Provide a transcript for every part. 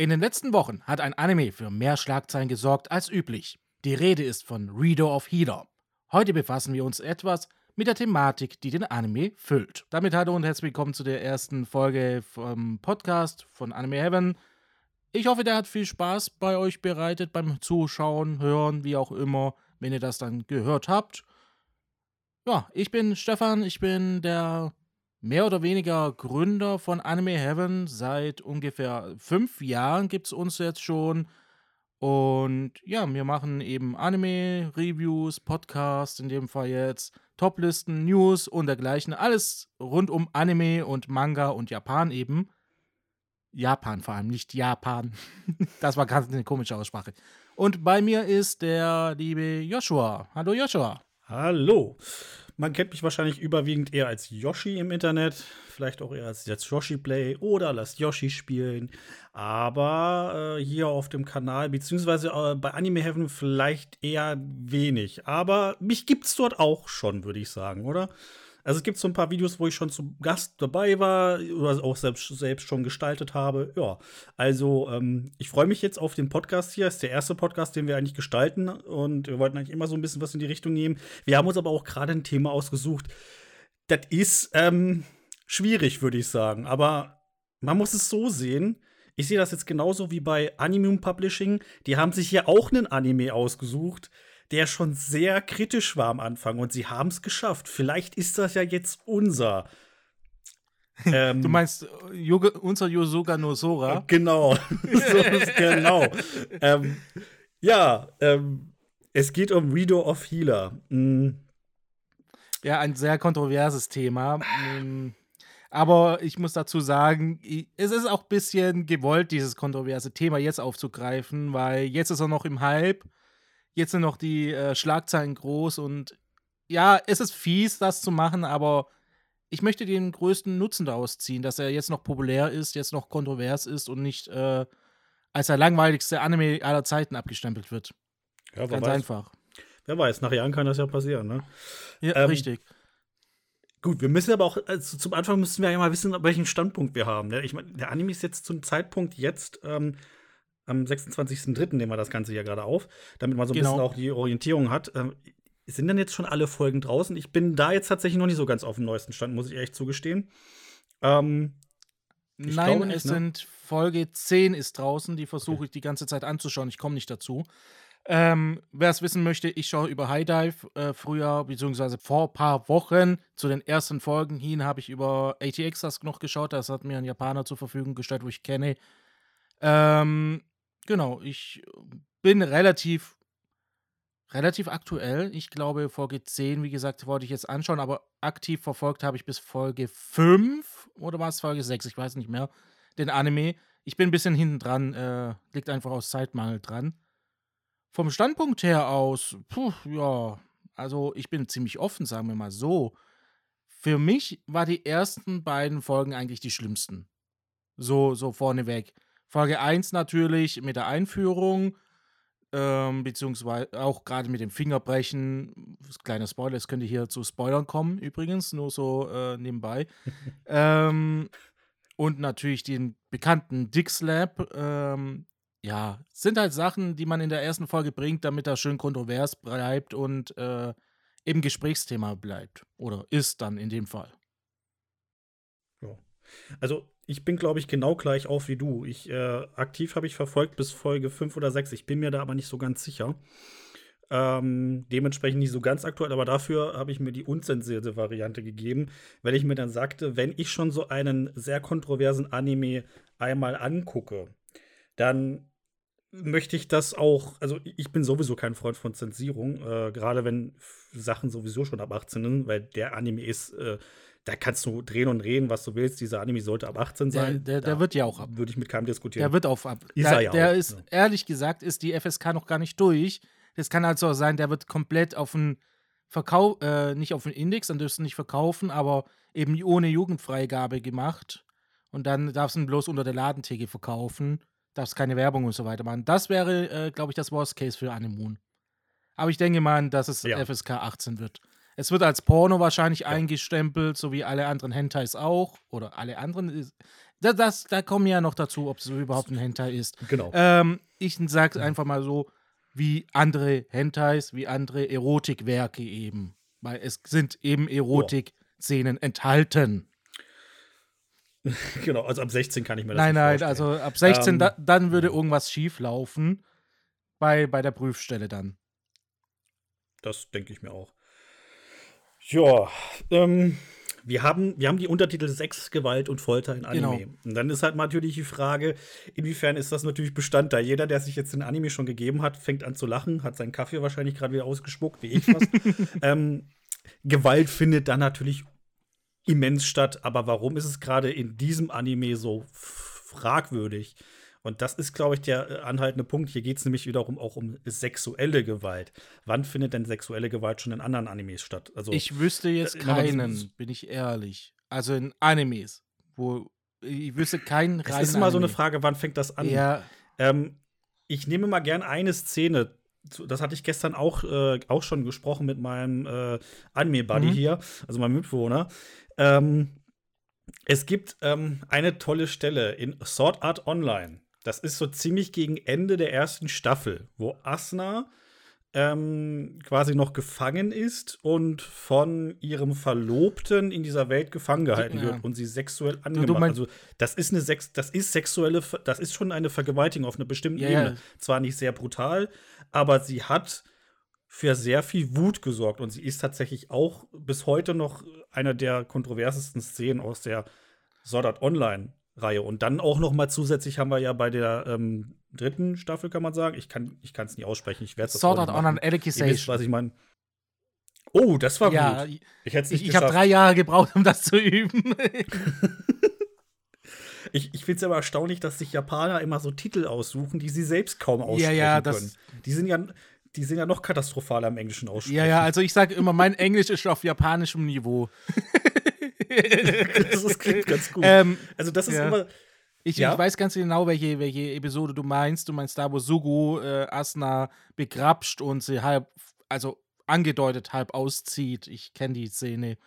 In den letzten Wochen hat ein Anime für mehr Schlagzeilen gesorgt als üblich. Die Rede ist von Reader of Healer. Heute befassen wir uns etwas mit der Thematik, die den Anime füllt. Damit hallo und herzlich willkommen zu der ersten Folge vom Podcast von Anime Heaven. Ich hoffe, der hat viel Spaß bei euch bereitet beim Zuschauen, Hören, wie auch immer, wenn ihr das dann gehört habt. Ja, ich bin Stefan, ich bin der mehr oder weniger Gründer von Anime Heaven. Seit ungefähr fünf Jahren gibt es uns jetzt schon. Und ja, wir machen eben Anime-Reviews, Podcasts, in dem Fall jetzt, Toplisten, News und dergleichen. Alles rund um Anime und Manga und Japan eben. Japan vor allem, nicht Japan. das war ganz eine komische Aussprache. Und bei mir ist der liebe Joshua. Hallo Joshua. Hallo. Man kennt mich wahrscheinlich überwiegend eher als Yoshi im Internet, vielleicht auch eher als jetzt Yoshi Play oder Lasst Yoshi spielen. Aber äh, hier auf dem Kanal, beziehungsweise äh, bei Anime Heaven vielleicht eher wenig. Aber mich gibt's dort auch schon, würde ich sagen, oder? Also es gibt so ein paar Videos, wo ich schon zu Gast dabei war oder auch selbst, selbst schon gestaltet habe. Ja, also ähm, ich freue mich jetzt auf den Podcast hier. Das ist der erste Podcast, den wir eigentlich gestalten und wir wollten eigentlich immer so ein bisschen was in die Richtung nehmen. Wir haben uns aber auch gerade ein Thema ausgesucht. Das ist ähm, schwierig, würde ich sagen. Aber man muss es so sehen. Ich sehe das jetzt genauso wie bei Animum Publishing. Die haben sich hier auch einen Anime ausgesucht der schon sehr kritisch war am Anfang und sie haben es geschafft. Vielleicht ist das ja jetzt unser. Ähm, du meinst Yoga, unser Yosuga Nosora? Genau. genau. ähm, ja, ähm, es geht um Reader of Healer. Mhm. Ja, ein sehr kontroverses Thema. Mm, aber ich muss dazu sagen, es ist auch ein bisschen gewollt, dieses kontroverse Thema jetzt aufzugreifen, weil jetzt ist er noch im Hype. Jetzt sind noch die äh, Schlagzeilen groß und ja, es ist fies, das zu machen, aber ich möchte den größten Nutzen daraus ziehen, dass er jetzt noch populär ist, jetzt noch kontrovers ist und nicht äh, als der langweiligste Anime aller Zeiten abgestempelt wird. Ja, Ganz weiß. einfach. Wer weiß, nach Jahren kann das ja passieren, ne? Ja, ähm, richtig. Gut, wir müssen aber auch, also zum Anfang müssen wir ja mal wissen, welchen Standpunkt wir haben. Ne? Ich meine, der Anime ist jetzt zum Zeitpunkt jetzt ähm, am 26.03. nehmen wir das Ganze ja gerade auf, damit man so ein genau. bisschen auch die Orientierung hat. Ähm, sind denn jetzt schon alle Folgen draußen? Ich bin da jetzt tatsächlich noch nicht so ganz auf dem neuesten Stand, muss ich echt zugestehen. Ähm, Nein, nicht, es ne? sind Folge 10 ist draußen, die versuche okay. ich die ganze Zeit anzuschauen. Ich komme nicht dazu. Ähm, Wer es wissen möchte, ich schaue über High Dive äh, früher, beziehungsweise vor ein paar Wochen zu den ersten Folgen hin, habe ich über ATX das noch geschaut. Das hat mir ein Japaner zur Verfügung gestellt, wo ich kenne. Ähm, Genau, ich bin relativ relativ aktuell. Ich glaube, Folge 10, wie gesagt, wollte ich jetzt anschauen, aber aktiv verfolgt habe ich bis Folge 5 oder war es Folge 6, ich weiß nicht mehr, den Anime. Ich bin ein bisschen hinten dran, äh, liegt einfach aus Zeitmangel dran. Vom Standpunkt her aus, puh, ja, also ich bin ziemlich offen, sagen wir mal so. Für mich war die ersten beiden Folgen eigentlich die schlimmsten. So, so vorneweg. Folge 1 natürlich mit der Einführung, ähm, beziehungsweise auch gerade mit dem Fingerbrechen. Kleiner Spoiler, es könnte hier zu Spoilern kommen, übrigens, nur so äh, nebenbei. ähm, und natürlich den bekannten Dick Slap. Ähm, ja, sind halt Sachen, die man in der ersten Folge bringt, damit er schön kontrovers bleibt und äh, eben Gesprächsthema bleibt. Oder ist dann in dem Fall. Also ich bin, glaube ich, genau gleich auf wie du. Ich, äh, aktiv habe ich verfolgt bis Folge 5 oder 6. Ich bin mir da aber nicht so ganz sicher. Ähm, dementsprechend nicht so ganz aktuell, aber dafür habe ich mir die unzensierte Variante gegeben, weil ich mir dann sagte, wenn ich schon so einen sehr kontroversen Anime einmal angucke, dann möchte ich das auch, also ich bin sowieso kein Freund von Zensierung, äh, gerade wenn Sachen sowieso schon ab 18 sind, weil der Anime ist äh, da kannst du drehen und reden, was du willst. Dieser Anime sollte ab 18 sein. Der, der, der wird ja auch ab. Würde ich mit keinem diskutieren. Der wird auf ab. Ist der, er ja der auch, ist, ja. ehrlich gesagt, ist die FSK noch gar nicht durch. Das kann also auch sein, der wird komplett auf den Verkauf, äh, nicht auf den Index, dann dürfst du nicht verkaufen, aber eben ohne Jugendfreigabe gemacht. Und dann darfst du ihn bloß unter der Ladentheke verkaufen. Darfst keine Werbung und so weiter machen. Das wäre, äh, glaube ich, das Worst Case für Anemoon. Aber ich denke mal, dass es ja. FSK 18 wird. Es wird als Porno wahrscheinlich ja. eingestempelt, so wie alle anderen Hentais auch. Oder alle anderen. das, das, da kommen ja noch dazu, ob es überhaupt ein Hentai ist. Genau. Ähm, ich sag's einfach mal so, wie andere Hentais, wie andere Erotikwerke eben. Weil es sind eben Erotik-Szenen enthalten. genau, also ab 16 kann ich mir das Nein, nicht nein, vorstellen. also ab 16, Ähm, da, dann würde irgendwas schief laufen. Bei, bei der Prüfstelle dann. Das denke ich mir auch. Ja, ähm, wir haben, wir haben die Untertitel Sex, Gewalt und Folter in Anime. Genau. Und dann ist halt natürlich die Frage, inwiefern ist das natürlich Bestandteil? Jeder, der sich jetzt den Anime schon gegeben hat, fängt an zu lachen, hat seinen Kaffee wahrscheinlich gerade wieder ausgespuckt, wie ich fast. ähm, Gewalt findet dann natürlich immens statt, aber warum ist es gerade in diesem Anime so fragwürdig? Und das ist, glaube ich, der äh, anhaltende Punkt. Hier geht es nämlich wiederum auch um sexuelle Gewalt. Wann findet denn sexuelle Gewalt schon in anderen Animes statt? Also, Ich wüsste jetzt äh, keinen, bin ich ehrlich. Also in Animes, wo ich wüsste keinen es reinen ist immer so eine. Frage, wann fängt das an? Ja, Ähm, ich nehme mal gern eine Szene. Das hatte ich gestern auch, äh, auch schon gesprochen mit meinem äh, Anime-Buddy Mhm. hier, also meinem Mitbewohner. Ähm, es gibt ähm, eine tolle Stelle in Sword Art Online. Das ist so ziemlich gegen Ende der ersten Staffel, wo Asuna ähm, quasi noch gefangen ist und von ihrem Verlobten in dieser Welt gefangen gehalten Ja. wird und sie sexuell angemacht. also das ist eine Sex, das ist sexuelle, das ist schon eine Vergewaltigung auf einer bestimmten ja. Ebene. Zwar nicht sehr brutal, aber sie hat für sehr viel Wut gesorgt und sie ist tatsächlich auch bis heute noch einer der kontroversesten Szenen aus der Sword Art Online Reihe und dann auch noch mal zusätzlich haben wir ja bei der ähm, dritten Staffel kann man sagen, ich kann es nie aussprechen, ich werde es Sword Art Online Ihr wisst, Alicization. was ich meine. Oh, das war Ja, gut. Ich ich, nicht ich habe drei Jahre gebraucht, um das zu üben. Ich, ich finde es aber erstaunlich, dass sich Japaner immer so Titel aussuchen, die sie selbst kaum aussprechen Ja, ja, können. Die sind ja, die sind ja noch katastrophaler im Englischen aussprechen. ja, ja, also ich sage immer, mein Englisch ist auf japanischem Niveau. das klingt ganz gut. ähm, also das ist ja. immer. Ich, Ja? ich weiß ganz genau, welche, welche Episode du meinst. Du meinst da, wo Sugu äh, Asuna begrapscht und sie halb, also angedeutet halb auszieht. Ich kenne die Szene.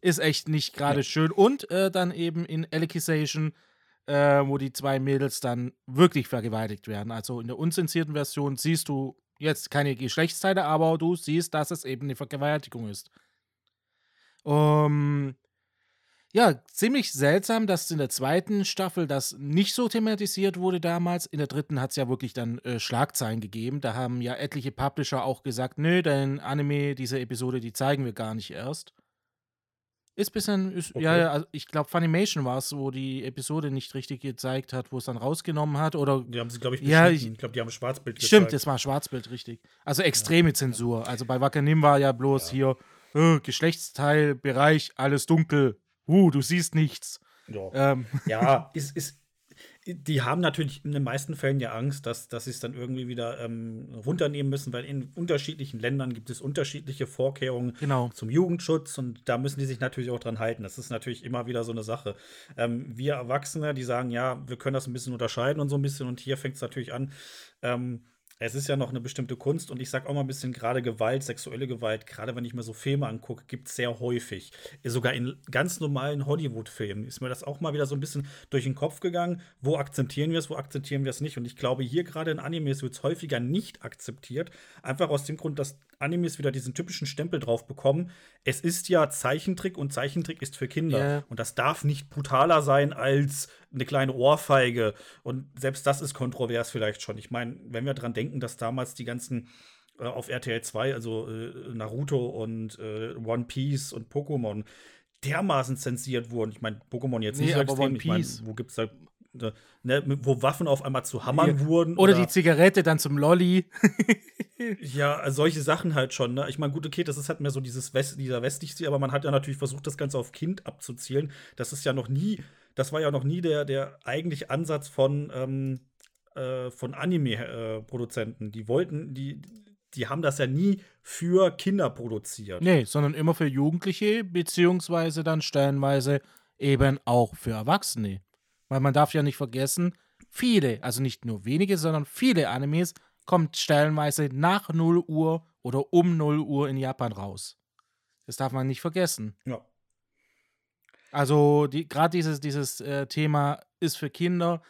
Ist echt nicht gerade Ja. schön. Und äh, dann eben in Alicization, äh, wo die zwei Mädels dann wirklich vergewaltigt werden. Also in der unzensierten Version siehst du jetzt keine Geschlechtsteile, aber du siehst, dass es eben eine Vergewaltigung ist. Um, ja, ziemlich seltsam, dass in der zweiten Staffel das nicht so thematisiert wurde damals. In der dritten hat es ja wirklich dann äh, Schlagzeilen gegeben. Da haben ja etliche Publisher auch gesagt, nö, dein Anime, diese Episode, die zeigen wir gar nicht erst. Ist bisschen, ist, ja, Okay. ja, also ich glaube, Funimation war es, wo die Episode nicht richtig gezeigt hat, wo es dann rausgenommen hat. Oder Die haben sie, glaube ich, Ja, beschnitten. ich- ich glaube, die haben ein Schwarzbild Stimmt, gezeigt. das war Schwarzbild, richtig. Also extreme Zensur. Also bei Wakanim war ja bloß Ja. hier äh, Geschlechtsteil, Bereich, alles dunkel. Uh, du siehst nichts. Ja, Ähm, ja ist, ist, die haben natürlich in den meisten Fällen ja Angst, dass, dass sie es dann irgendwie wieder ähm, runternehmen müssen, weil in unterschiedlichen Ländern gibt es unterschiedliche Vorkehrungen genau. zum Jugendschutz und da müssen die sich natürlich auch dran halten. Das ist natürlich immer wieder so eine Sache. Ähm, wir Erwachsene, die sagen, ja, wir können das ein bisschen unterscheiden und so ein bisschen und hier fängt es natürlich an. Ähm, es ist ja noch eine bestimmte Kunst und ich sag auch mal ein bisschen gerade Gewalt, sexuelle Gewalt, gerade wenn ich mir so Filme angucke, gibt es sehr häufig. Sogar in ganz normalen Hollywood-Filmen ist mir das auch mal wieder so ein bisschen durch den Kopf gegangen. Wo akzeptieren wir es, wo akzeptieren wir es nicht? Und ich glaube, hier gerade in Animes wird es häufiger nicht akzeptiert. Einfach aus dem Grund, dass Animes wieder diesen typischen Stempel drauf bekommen. Es ist ja Zeichentrick und Zeichentrick ist für Kinder. Ja. Und das darf nicht brutaler sein als eine kleine Ohrfeige. Und selbst das ist kontrovers vielleicht schon. Ich meine, wenn wir dran denken, dass damals die ganzen äh, auf RTL 2, also äh, Naruto und äh, One Piece und Pokémon, dermaßen zensiert wurden. Ich meine, Pokémon jetzt Nee, nicht so aber extrem. One Ich mein, Piece. wo gibt's da, ne, wo Waffen auf einmal zu Hammern Ja. wurden? Oder die Zigarette dann zum Lolli. Ja, solche Sachen halt schon. Ne? Ich meine, gut, okay, das ist halt mehr so dieses West, dieser westliche Stil, aber man hat ja natürlich versucht, das Ganze auf Kind abzuzielen. Das ist ja noch nie, das war ja noch nie der, der eigentliche Ansatz von, ähm, äh, von Anime-Produzenten. die wollten, die, die haben das ja nie für Kinder produziert. Nee, sondern immer für Jugendliche, beziehungsweise dann stellenweise eben auch für Erwachsene. Weil man darf ja nicht vergessen, viele, also nicht nur wenige, sondern viele Animes kommen stellenweise nach 0 Uhr oder um 0 Uhr in Japan raus. Das darf man nicht vergessen. Ja. Also die, gerade dieses, dieses äh, Thema ist für Kinder.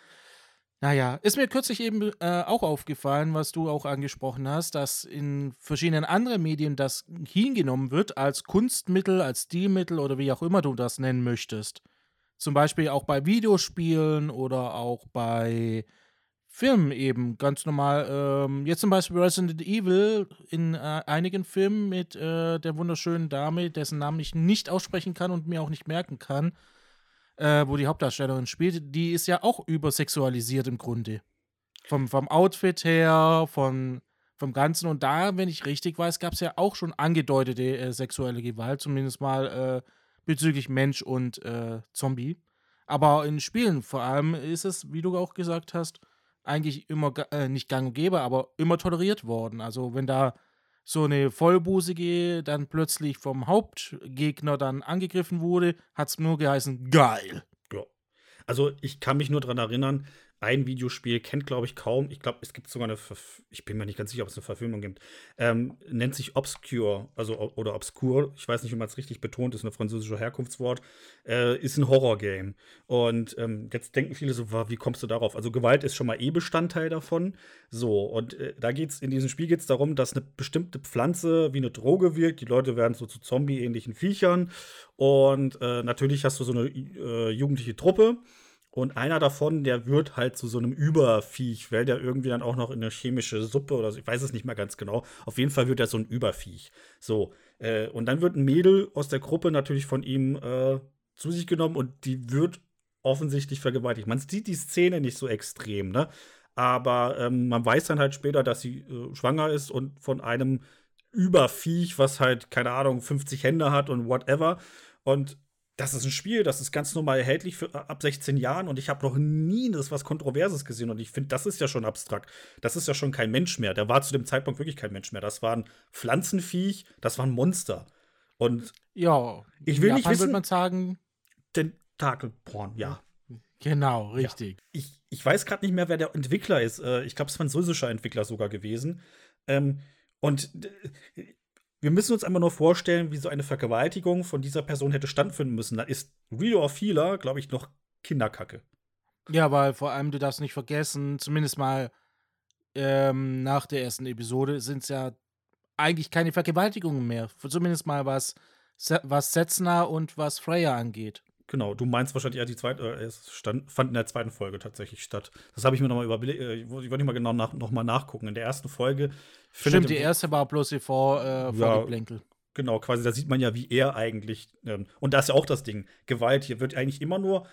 Naja, ist mir kürzlich eben äh, auch aufgefallen, was du auch angesprochen hast, dass in verschiedenen anderen Medien das hingenommen wird als Kunstmittel, als Stilmittel oder wie auch immer du das nennen möchtest. Zum Beispiel auch bei Videospielen oder auch bei Filmen eben ganz normal. Ähm, jetzt zum Beispiel Resident Evil in äh, einigen Filmen mit äh, der wunderschönen Dame, dessen Namen ich nicht aussprechen kann und mir auch nicht merken kann äh, wo die Hauptdarstellerin spielt, die ist ja auch übersexualisiert im Grunde. Vom, vom Outfit her, von, vom Ganzen. Und da, wenn ich richtig weiß, gab es ja auch schon angedeutete äh, sexuelle Gewalt, zumindest mal äh, bezüglich Mensch und äh, Zombie. Aber in Spielen vor allem ist es, wie du auch gesagt hast, eigentlich immer äh, nicht gang und gäbe, aber immer toleriert worden. Also wenn da so eine Vollbusige dann plötzlich vom Hauptgegner dann angegriffen wurde, hat es nur geheißen, geil. Ja. Also ich kann mich nur daran erinnern, ein Videospiel kennt, glaube ich, kaum. Ich glaube, es gibt sogar eine, Verf ich bin mir nicht ganz sicher, ob es eine Verfilmung gibt. Ähm, nennt sich Obscure, also oder Obscure. Ich weiß nicht, wie man es richtig betont, ist ein französisches Herkunftswort. Äh, ist ein Horror-Game. Und ähm, jetzt denken viele so, wie kommst du darauf? Also Gewalt ist schon mal eh Bestandteil davon. So, und äh, da geht's, in diesem Spiel geht es darum, dass eine bestimmte Pflanze wie eine Droge wirkt. Die Leute werden so zu Zombie-ähnlichen Viechern. Und äh, natürlich hast du so eine äh, jugendliche Truppe. Und einer davon, der wird halt zu so einem Überviech, weil der irgendwie dann auch noch in eine chemische Suppe oder so, ich weiß es nicht mehr ganz genau. Auf jeden Fall wird er so ein Überviech. So. Äh, und dann wird ein Mädel aus der Gruppe natürlich von ihm äh, zu sich genommen und die wird offensichtlich vergewaltigt. Man sieht die Szene nicht so extrem, ne? Aber ähm, man weiß dann halt später, dass sie äh, schwanger ist und von einem Überviech, was halt, keine Ahnung, 50 Hände hat und whatever. Und das ist ein Spiel, das ist ganz normal erhältlich für ab 16 Jahren und ich habe noch nie das was Kontroverses gesehen und ich finde, das ist ja schon abstrakt. Das ist ja schon kein Mensch mehr. Der war zu dem Zeitpunkt wirklich kein Mensch mehr. Das war ein Pflanzenviech, das war ein Monster. Und ja, ich will nicht wissen, würde man sagen, Tentakelporn, ja. Genau, richtig. Ja. Ich, ich weiß gerade nicht mehr, wer der Entwickler ist. Äh, ich glaube, es ist französischer Entwickler sogar gewesen. Ähm, und wir müssen uns einmal nur vorstellen, wie so eine Vergewaltigung von dieser Person hätte stattfinden müssen. Da ist Real of Healer, glaube ich, noch Kinderkacke. Ja, weil vor allem, du darfst nicht vergessen, zumindest mal ähm, nach der ersten Episode sind es ja eigentlich keine Vergewaltigungen mehr. Zumindest mal was, was Setzner und was Freya angeht. Genau, du meinst wahrscheinlich eher die zweite, äh, es stand, fand in der zweiten Folge tatsächlich statt. Das habe ich mir nochmal überlegt, äh, ich wollte nicht mal genau nach, noch mal nachgucken. In der ersten Folge. Stimmt, die erste war bloß die Vor, äh, Vorgeplänkel. Ja, genau, quasi, da sieht man ja, wie er eigentlich, ähm, und da ist ja auch das Ding, Gewalt, hier wird eigentlich immer nur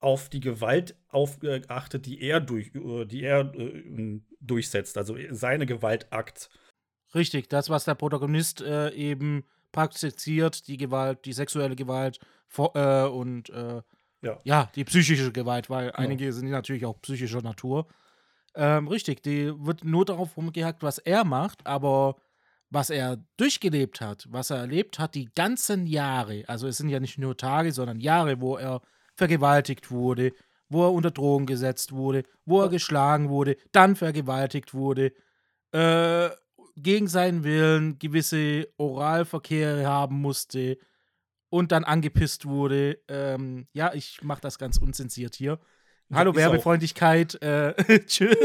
auf die Gewalt aufgeachtet, die er, durch, äh, die er äh, durchsetzt, also seine Gewaltakt. Richtig, das, was der Protagonist äh, eben praktiziert, die Gewalt, die sexuelle Gewalt äh, und äh, ja. ja. die psychische Gewalt, weil genau. einige sind natürlich auch psychischer Natur. Ähm, richtig, die wird nur darauf rumgehackt, was er macht, aber was er durchgelebt hat, was er erlebt hat, die ganzen Jahre, also es sind ja nicht nur Tage, sondern Jahre, wo er vergewaltigt wurde, wo er unter Drogen gesetzt wurde, wo er geschlagen wurde, dann vergewaltigt wurde, äh, gegen seinen Willen gewisse Oralverkehre haben musste, und dann angepisst wurde. Ähm, ja, ich mache das ganz unzensiert hier. Hallo Werbefreundlichkeit. Äh, tschüss.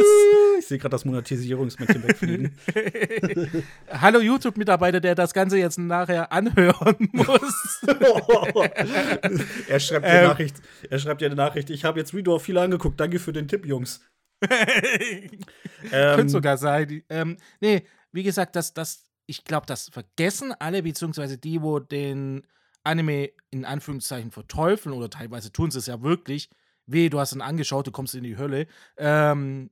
Ich sehe gerade das Monetisierungsmädchen wegfliegen. Hallo YouTube-Mitarbeiter, der das Ganze jetzt nachher anhören muss. er, schreibt ähm, Nachricht, er schreibt dir eine Nachricht. Ich habe jetzt Redo viel angeguckt. Danke für den Tipp, Jungs. ähm, Könnte sogar sein. Ähm, nee, wie gesagt, das, das, ich glaube, das vergessen alle, beziehungsweise die, wo den Anime in Anführungszeichen verteufeln oder teilweise tun sie es ja wirklich. Weh, du hast ihn angeschaut, du kommst in die Hölle. Ähm,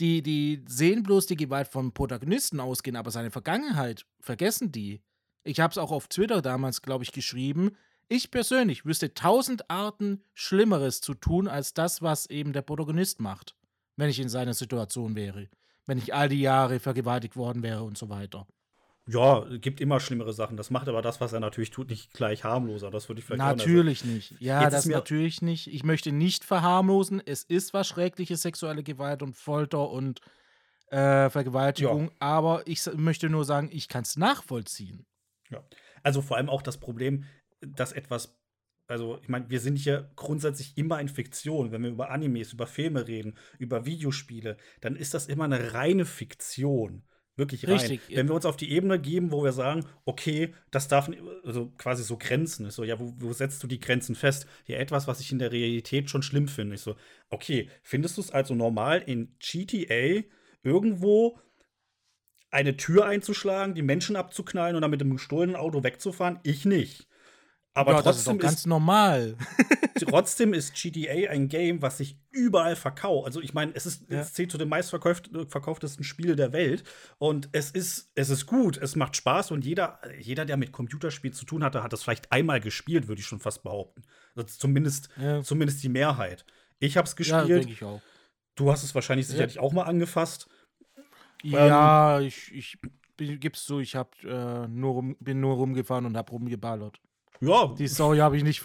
die, die sehen bloß die Gewalt vom Protagonisten ausgehen, aber seine Vergangenheit vergessen die. Ich habe es auch auf Twitter damals, glaube ich, geschrieben. Ich persönlich wüsste tausend Arten Schlimmeres zu tun, als das, was eben der Protagonist macht, wenn ich in seiner Situation wäre. Wenn ich all die Jahre vergewaltigt worden wäre und so weiter. Ja, gibt immer schlimmere Sachen. Das macht aber das, was er natürlich tut, nicht gleich harmloser. Das würde ich vielleicht Natürlich nicht. Ja, das natürlich nicht. Ich möchte nicht verharmlosen. Es ist was Schreckliches, sexuelle Gewalt und Folter und äh, Vergewaltigung. Ja. Aber ich möchte nur sagen, ich kann es nachvollziehen. Ja. Also vor allem auch das Problem, dass etwas also ich meine, wir sind hier grundsätzlich immer in Fiktion. Wenn wir über Animes, über Filme reden, über Videospiele, dann ist das immer eine reine Fiktion. Wirklich rein. Richtig. Wenn wir uns auf die Ebene geben, wo wir sagen, okay, das darf, also quasi so Grenzen, ist so, ja, wo, wo setzt du die Grenzen fest? Ja, etwas, was ich in der Realität schon schlimm finde. Ich so, okay, findest du es also normal in GTA irgendwo eine Tür einzuschlagen, die Menschen abzuknallen und dann mit dem gestohlenen Auto wegzufahren? Ich nicht. Aber ja, trotzdem ist, ganz normal. trotzdem ist GTA ein Game, was sich überall verkauft. Also ich meine, es ist ja. es zählt zu den meistverkauftesten Spielen der Welt und es ist es ist gut, es macht Spaß und jeder jeder, der mit Computerspielen zu tun hatte, hat das vielleicht einmal gespielt, würde ich schon fast behaupten. Also zumindest ja. zumindest die Mehrheit. Ich habe es gespielt. Ja, ich auch. Du hast es wahrscheinlich sicherlich auch mal angefasst. Ja, ähm, ich, ich gib's so, ich hab, äh, nur rum, bin nur rumgefahren und hab rumgeballert. Ja. Die Story habe ich nicht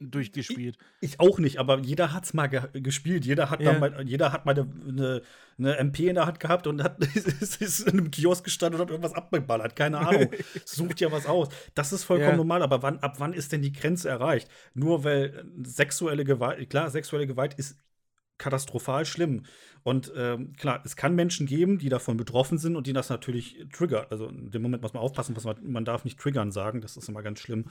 durchgespielt. Ich, ich, auch nicht, aber jeder hat es mal ge gespielt. Jeder hat, ja. mal, jeder hat mal eine, eine, MP in der Hand gehabt und hat, ist, ist in einem Kiosk gestanden und hat irgendwas abgeballert. Keine Ahnung. Sucht ja was aus. Das ist vollkommen ja. normal, aber wann, ab wann ist denn die Grenze erreicht? Nur weil sexuelle Gewalt, klar, sexuelle Gewalt ist katastrophal schlimm. Und ähm, klar, es kann Menschen geben, die davon betroffen sind und die das natürlich triggern. Also in dem Moment muss man aufpassen, was man, man darf nicht triggern sagen, das ist immer ganz schlimm.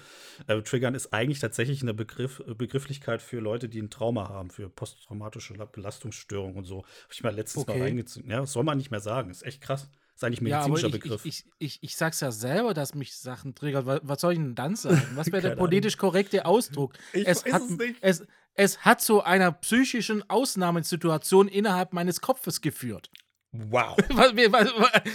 Äh, triggern ist eigentlich tatsächlich eine Begriff, Begrifflichkeit für Leute, die ein Trauma haben, für posttraumatische Belastungsstörungen und so. Habe ich mal letztes okay. Mal reingezogen. Ja, das soll man nicht mehr sagen. Ist echt krass. Ist eigentlich ein medizinischer ja, ich, Begriff. Ich, ich, ich, ich, sag's ja selber, dass mich Sachen triggern. Was, was soll ich denn dann sagen? Was wäre der politisch korrekte Ausdruck? Ich es weiß hat, es nicht. Es, es hat zu einer psychischen Ausnahmesituation innerhalb meines Kopfes geführt. Wow. Was, was,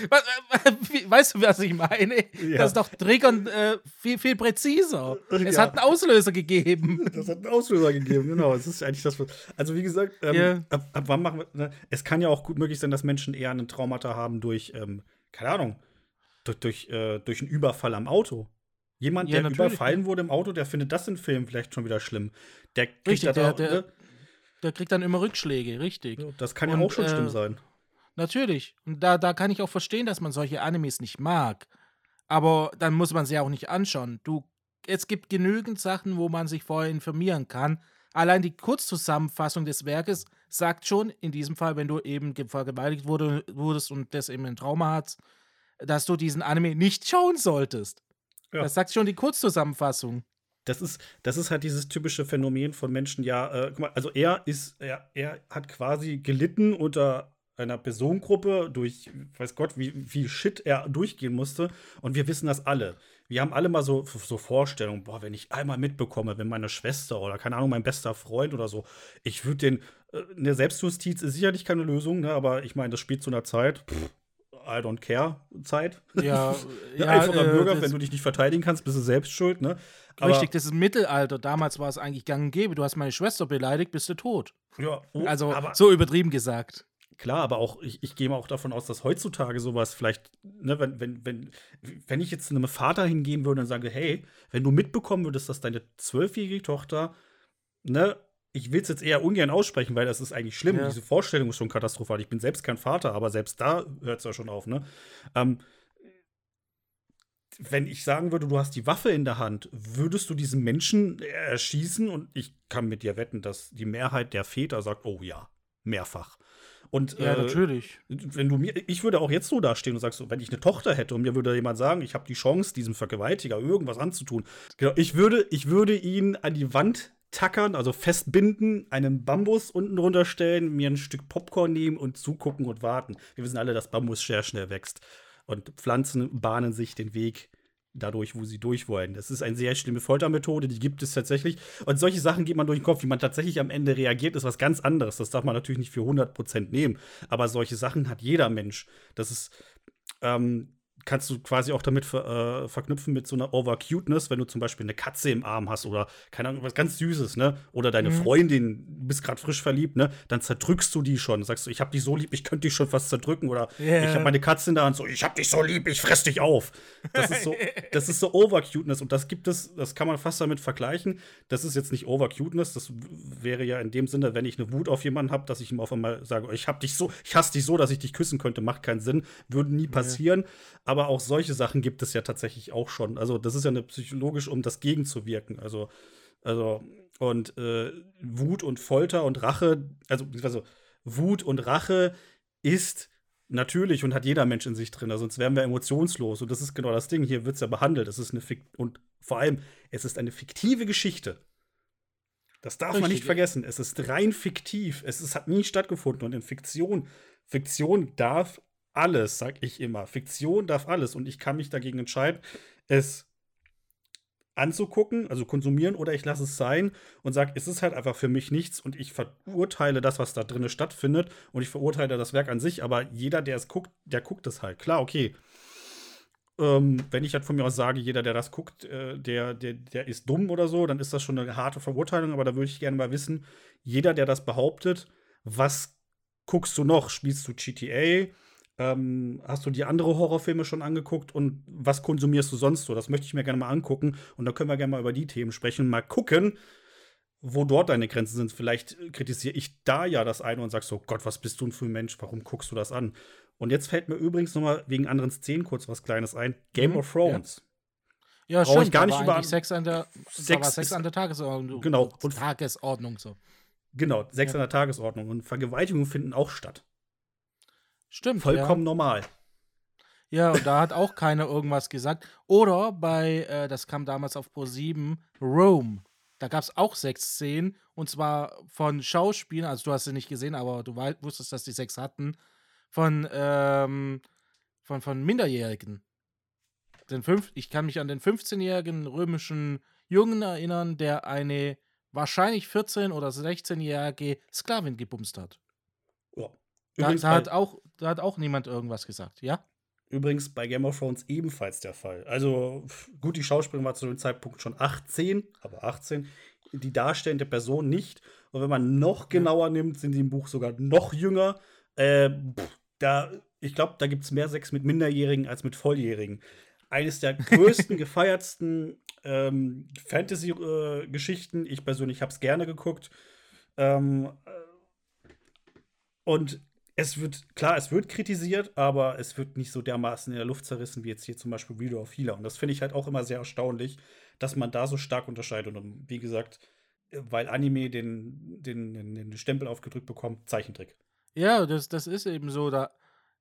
was, weißt du, was ich meine? Ja. Das ist doch Triggern äh, viel, viel präziser. Es ja. hat einen Auslöser gegeben. Das hat einen Auslöser gegeben, genau. Es ist eigentlich das. Also, wie gesagt, ähm, yeah. ab, ab, wann machen wir. Ne? Es kann ja auch gut möglich sein, dass Menschen eher einen Traumata haben durch, ähm, keine Ahnung, durch, durch, äh, durch einen Überfall am Auto. Jemand, ja, der überfallen wurde im Auto, der findet das in Filmen vielleicht schon wieder schlimm. Der kriegt, richtig, der, auch, der, ne? der, kriegt dann immer Rückschläge, richtig. das kann Und, ja auch schon äh, schlimm sein. Natürlich. Und da, da kann ich auch verstehen, dass man solche Animes nicht mag. Aber dann muss man sie auch nicht anschauen. Du, es gibt genügend Sachen, wo man sich vorher informieren kann. Allein die Kurzzusammenfassung des Werkes sagt schon, in diesem Fall, wenn du eben vergewaltigt wurde, wurdest und das eben ein Trauma hast, dass du diesen Anime nicht schauen solltest. Ja. Das sagt schon die Kurzzusammenfassung. Das ist, das ist halt dieses typische Phänomen von Menschen, ja, äh, guck mal, also er ist, er, er hat quasi gelitten unter einer Personengruppe durch, weiß Gott, wie viel Shit er durchgehen musste. Und wir wissen das alle. Wir haben alle mal so, so Vorstellungen, boah, wenn ich einmal mitbekomme, wenn meine Schwester oder keine Ahnung, mein bester Freund oder so, ich würde den, äh, eine Selbstjustiz ist sicherlich keine Lösung, ne, aber ich meine, das spielt zu einer Zeit, pff, I don't care Zeit. Ja, ja einfacher äh, Bürger, wenn du dich nicht verteidigen kannst, bist du selbst schuld, ne? Aber richtig, das ist Mittelalter. Damals war es eigentlich gang und gäbe. Du hast meine Schwester beleidigt, bist du tot. Ja, oh, also so übertrieben gesagt. Klar, aber auch, ich, ich gehe mal auch davon aus, dass heutzutage sowas vielleicht, ne, wenn, wenn, wenn, wenn ich jetzt einem Vater hingehen würde und sage, hey, wenn du mitbekommen würdest, dass deine zwölfjährige Tochter, ne, ich will es jetzt eher ungern aussprechen, weil das ist eigentlich schlimm. Ja. Diese Vorstellung ist schon katastrophal. Ich bin selbst kein Vater, aber selbst da hört es ja schon auf, ne? Ähm, wenn ich sagen würde, du hast die Waffe in der Hand, würdest du diesen Menschen erschießen? Und ich kann mit dir wetten, dass die Mehrheit der Väter sagt, oh ja, mehrfach. Und ja, äh, natürlich. Wenn du mir, ich würde auch jetzt so dastehen und sagst, wenn ich eine Tochter hätte und mir würde jemand sagen, ich habe die Chance, diesem Vergewaltiger irgendwas anzutun, genau, ich würde, ich würde ihn an die Wand tackern, also festbinden, einen Bambus unten drunter stellen, mir ein Stück Popcorn nehmen und zugucken und warten. Wir wissen alle, dass Bambus sehr schnell wächst. Und Pflanzen bahnen sich den Weg dadurch, wo sie durch wollen. Das ist eine sehr schlimme Foltermethode, die gibt es tatsächlich. Und solche Sachen geht man durch den Kopf. Wie man tatsächlich am Ende reagiert, ist was ganz anderes. Das darf man natürlich nicht für 100% nehmen. Aber solche Sachen hat jeder Mensch. Das ist, ähm, kannst du quasi auch damit ver, äh, verknüpfen mit so einer Overcuteness, wenn du zum Beispiel eine Katze im Arm hast oder keine Ahnung, was ganz Süßes, ne? Oder deine mhm. Freundin, du bist gerade frisch verliebt, ne? Dann zerdrückst du die schon. Sagst du, ich hab dich so lieb, ich könnte dich schon fast zerdrücken. Oder yeah. ich habe meine Katze in der Hand, so, ich hab dich so lieb, ich fress dich auf. Das ist so, das ist so Overcuteness und das gibt es, das kann man fast damit vergleichen. Das ist jetzt nicht Overcuteness, das wäre ja in dem Sinne, wenn ich eine Wut auf jemanden habe, dass ich ihm auf einmal sage, ich hab dich so, ich hasse dich so, dass ich dich küssen könnte, macht keinen Sinn, würde nie passieren. Yeah. Aber auch solche Sachen gibt es ja tatsächlich auch schon. Also, das ist ja eine psychologisch, um das gegenzuwirken. Also, Also, und äh, Wut und Folter und Rache, also, also Wut und Rache ist natürlich und hat jeder Mensch in sich drin, also sonst wären wir emotionslos. Und das ist genau das Ding. Hier wird es ja behandelt. Es ist eine Fik und vor allem, es ist eine fiktive Geschichte. Das darf Richtig. man nicht vergessen. Es ist rein fiktiv. Es ist, hat nie stattgefunden. Und in Fiktion, Fiktion darf alles, sag ich immer. Fiktion darf alles. Und ich kann mich dagegen entscheiden, es anzugucken, also konsumieren, oder ich lasse es sein und sage, es ist halt einfach für mich nichts und ich verurteile das, was da drin stattfindet und ich verurteile das Werk an sich, aber jeder, der es guckt, der guckt es halt. Klar, okay. Ähm, wenn ich halt von mir aus sage, jeder, der das guckt, äh, der, der, der ist dumm oder so, dann ist das schon eine harte Verurteilung, aber da würde ich gerne mal wissen, jeder, der das behauptet, was guckst du noch? Spielst du GTA? Ähm, hast du die andere Horrorfilme schon angeguckt und was konsumierst du sonst so? Das möchte ich mir gerne mal angucken und dann können wir gerne mal über die Themen sprechen, mal gucken, wo dort deine Grenzen sind. Vielleicht kritisiere ich da ja das eine und sag so, Gott, was bist du für ein Mensch? Warum guckst du das an? Und jetzt fällt mir übrigens noch mal wegen anderen Szenen kurz was Kleines ein. Game mhm, of Thrones. Ja, ja stimmt. Ich gar nicht über Sex an der Sex, Sex an der Tagesordnung. Genau. Und Tagesordnung so. Genau, Sex ja. an der Tagesordnung und Vergewaltigungen finden auch statt. Stimmt. Vollkommen ja. normal. Ja, und da hat auch keiner irgendwas gesagt. Oder bei, äh, das kam damals auf Pro 7, Rome. Da gab es auch sechs Szenen. Und zwar von Schauspielern, also du hast sie nicht gesehen, aber du wusstest, dass die sechs hatten. Von, ähm, von, von Minderjährigen. Den fünf, ich kann mich an den 15-jährigen römischen Jungen erinnern, der eine wahrscheinlich 14- oder 16-jährige Sklavin gebumst hat. Ja. Da, da, hat auch, da hat auch niemand irgendwas gesagt, ja? Übrigens bei Game of Thrones ebenfalls der Fall. Also, gut, die Schauspielerin war zu dem Zeitpunkt schon 18, aber 18. Die darstellende Person nicht. Und wenn man noch genauer nimmt, sind sie im Buch sogar noch jünger. Äh, da, ich glaube, da gibt es mehr Sex mit Minderjährigen als mit Volljährigen. Eines der größten, gefeiertsten ähm, Fantasy-Geschichten. Äh, ich persönlich habe es gerne geguckt. Ähm, äh, und es wird, klar, es wird kritisiert, aber es wird nicht so dermaßen in der Luft zerrissen wie jetzt hier zum Beispiel Reader of Healer. Und das finde ich halt auch immer sehr erstaunlich, dass man da so stark unterscheidet. Und wie gesagt, weil Anime den, den, den, Stempel aufgedrückt bekommt, Zeichentrick. Ja, das, das ist eben so. Da,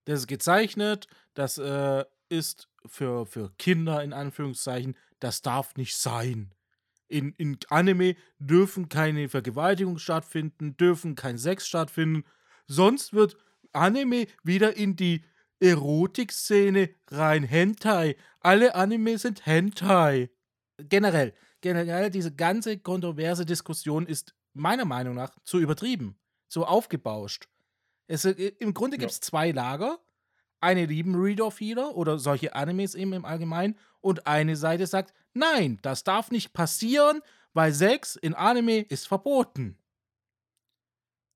das ist gezeichnet, das äh, ist für, für Kinder in Anführungszeichen, das darf nicht sein. In, in Anime dürfen keine Vergewaltigungen stattfinden, dürfen kein Sex stattfinden. Sonst wird Anime wieder in die Erotikszene rein. Hentai. Alle Anime sind Hentai. Generell, generell diese ganze kontroverse Diskussion ist meiner Meinung nach zu übertrieben, zu aufgebauscht. Es, äh, Im Grunde gibt es ja. zwei Lager. Eine lieben Reader-Feeder oder solche Animes eben im Allgemeinen und eine Seite sagt, nein, das darf nicht passieren, weil Sex in Anime ist verboten.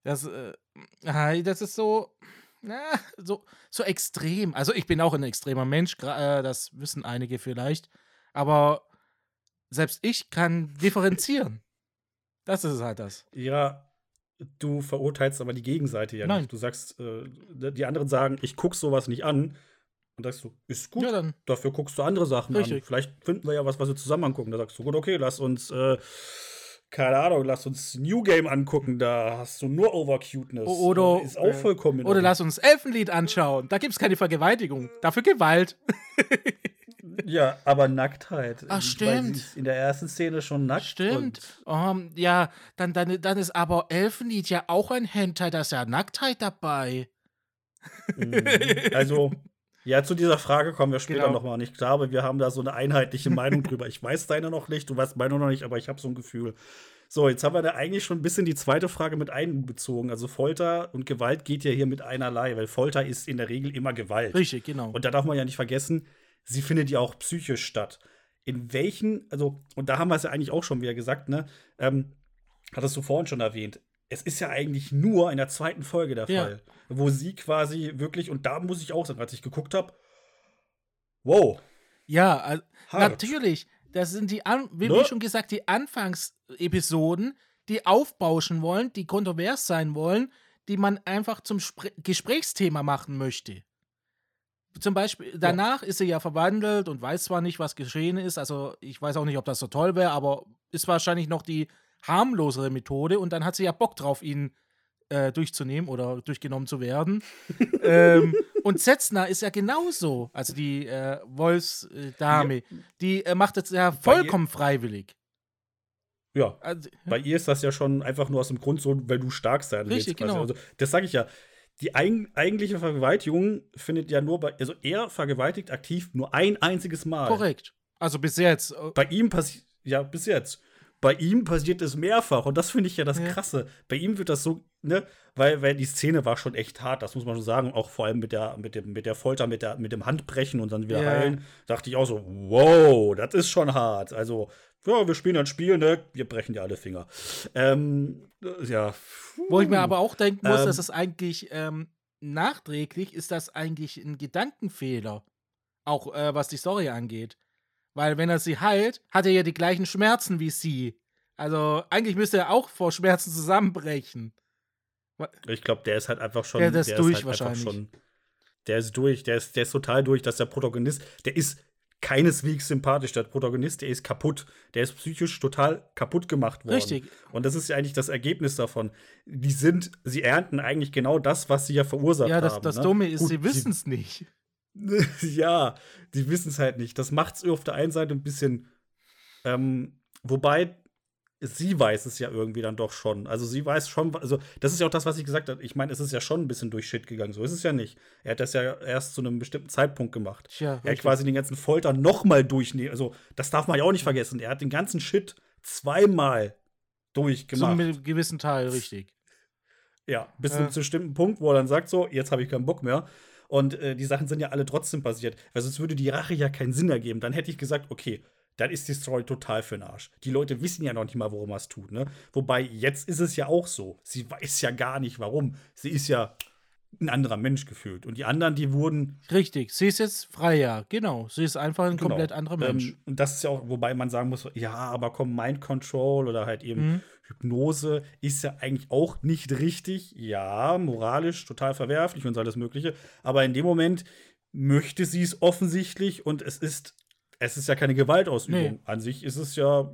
Das, äh, das ist so, na, so, so extrem. Also ich bin auch ein extremer Mensch, äh, das wissen einige vielleicht. Aber selbst ich kann differenzieren. Das ist halt das. Ja, du verurteilst aber die Gegenseite ja Nein. nicht. Du sagst, äh, die anderen sagen, ich guck sowas nicht an. Und sagst du, ist gut. Ja. Dafür guckst du andere Sachen Richtig. an. Vielleicht finden wir ja was, was wir zusammen angucken. Da sagst du, gut, okay, lass uns äh, keine Ahnung, lass uns New Game angucken, da hast du nur Overcuteness. Oder ist auch äh, vollkommen. Oder lass uns Elfenlied anschauen. Da gibt es keine Vergewaltigung, dafür Gewalt. ja, aber Nacktheit. Ach, stimmt. in der ersten Szene schon nackt. Stimmt. Um, ja, dann, dann, dann ist aber Elfenlied ja auch ein Hentai, da ist ja Nacktheit dabei. Mhm. Also, ja, zu dieser Frage kommen wir später genau. nochmal. Und ich glaube, wir haben da so eine einheitliche Meinung drüber. Ich weiß deine noch nicht, du weißt meine noch nicht, aber ich habe so ein Gefühl. So, jetzt haben wir da eigentlich schon ein bisschen die zweite Frage mit einbezogen. Also Folter und Gewalt geht ja hier mit einerlei, weil Folter ist in der Regel immer Gewalt. Richtig, genau. Und da darf man ja nicht vergessen, sie findet ja auch psychisch statt. In welchen, also, und da haben wir es ja eigentlich auch schon wieder gesagt, ne? Ähm, hattest du vorhin schon erwähnt, es ist ja eigentlich nur in der zweiten Folge der ja. Fall, wo sie quasi wirklich, und da muss ich auch sagen, als ich geguckt habe, wow. Ja, also, natürlich. Das sind die, wie, ne? schon gesagt, die Anfangsepisoden, die aufbauschen wollen, die kontrovers sein wollen, die man einfach zum Spre Gesprächsthema machen möchte. zum Beispiel, danach ja. ist sie ja verwandelt und weiß zwar nicht, was geschehen ist. Also, ich weiß auch nicht, ob das so toll wäre, aber ist wahrscheinlich noch die harmlosere Methode. Und dann hat sie ja Bock drauf, ihn äh, durchzunehmen oder durchgenommen zu werden. ähm, und Setzner ist ja genauso. Also, die äh, Wolfsdame, ja. die äh, macht es ja vollkommen freiwillig. Ja. Also, bei ihr ist das ja schon einfach nur aus dem Grund so, weil du stark sein willst. Richtig, genau. Also, das sage ich ja die ein, eigentliche Vergewaltigung findet ja nur bei, also er vergewaltigt aktiv nur ein einziges Mal. Korrekt. Also bis jetzt. Äh, bei ihm passiert, ja, bis jetzt. Bei ihm passiert es mehrfach und das finde ich ja das ja. Krasse. Bei ihm wird das so, ne, weil, weil die Szene war schon echt hart, das muss man schon sagen. Auch vor allem mit der, mit dem, mit der Folter, mit, der, mit dem Handbrechen und dann wieder ja. heilen, dachte ich auch so, wow, das ist schon hart. Also, ja, wir spielen ein Spiel, ne? Wir brechen dir alle Finger. Ähm, ja. Wo ich mir aber auch denken muss, ähm, dass es eigentlich ähm, nachträglich ist das eigentlich ein Gedankenfehler. Auch äh, was die Story angeht. Weil wenn er sie heilt, hat er ja die gleichen Schmerzen wie sie. Also eigentlich müsste er auch vor Schmerzen zusammenbrechen. Ich glaube, der ist halt einfach schon. Ja, der ist der durch ist halt wahrscheinlich. Schon, der ist durch, der ist, der ist total durch, dass der Protagonist, der ist keineswegs sympathisch. Der Protagonist, der ist kaputt. Der ist psychisch total kaputt gemacht worden. Richtig. Und das ist ja eigentlich das Ergebnis davon. Die sind, sie ernten eigentlich genau das, was sie ja verursacht haben. Ja, das, das ne? Dumme ist, Gut, sie wissen es nicht. ja, die wissen es halt nicht. Das macht es auf der einen Seite ein bisschen. Ähm, wobei sie weiß es ja irgendwie dann doch schon. Also sie weiß schon, also das ist ja auch das, was ich gesagt habe. Ich meine, es ist ja schon ein bisschen durch Shit gegangen. So ist es ja nicht. Er hat das ja erst zu einem bestimmten Zeitpunkt gemacht. Tja, er hat quasi den ganzen Folter nochmal durchnehmen. Also das darf man ja auch nicht vergessen. Er hat den ganzen Shit zweimal durchgemacht. Zu einem gewissen Teil, richtig. Ja, bis ja. zu einem bestimmten Punkt, wo er dann sagt so, jetzt habe ich keinen Bock mehr. Und äh, die Sachen sind ja alle trotzdem passiert. Weil sonst würde die Rache ja keinen Sinn ergeben. Dann hätte ich gesagt, okay, dann ist die Story total für den Arsch. Die Leute wissen ja noch nicht mal, worum er es tut. Ne? Wobei, jetzt ist es ja auch so. Sie weiß ja gar nicht, warum. Sie ist ja ein anderer Mensch gefühlt. Und die anderen, die wurden. Richtig, sie ist jetzt freier, genau. Sie ist einfach ein genau. komplett anderer ähm, Mensch. Ähm, und das ist ja auch, wobei man sagen muss, ja, aber komm, Mind Control oder halt eben mhm. Hypnose ist ja eigentlich auch nicht richtig. Ja, moralisch total verwerflich und so alles Mögliche. Aber in dem Moment möchte sie es offensichtlich und es ist es ist ja keine Gewaltausübung. Nee. An sich ist es ja.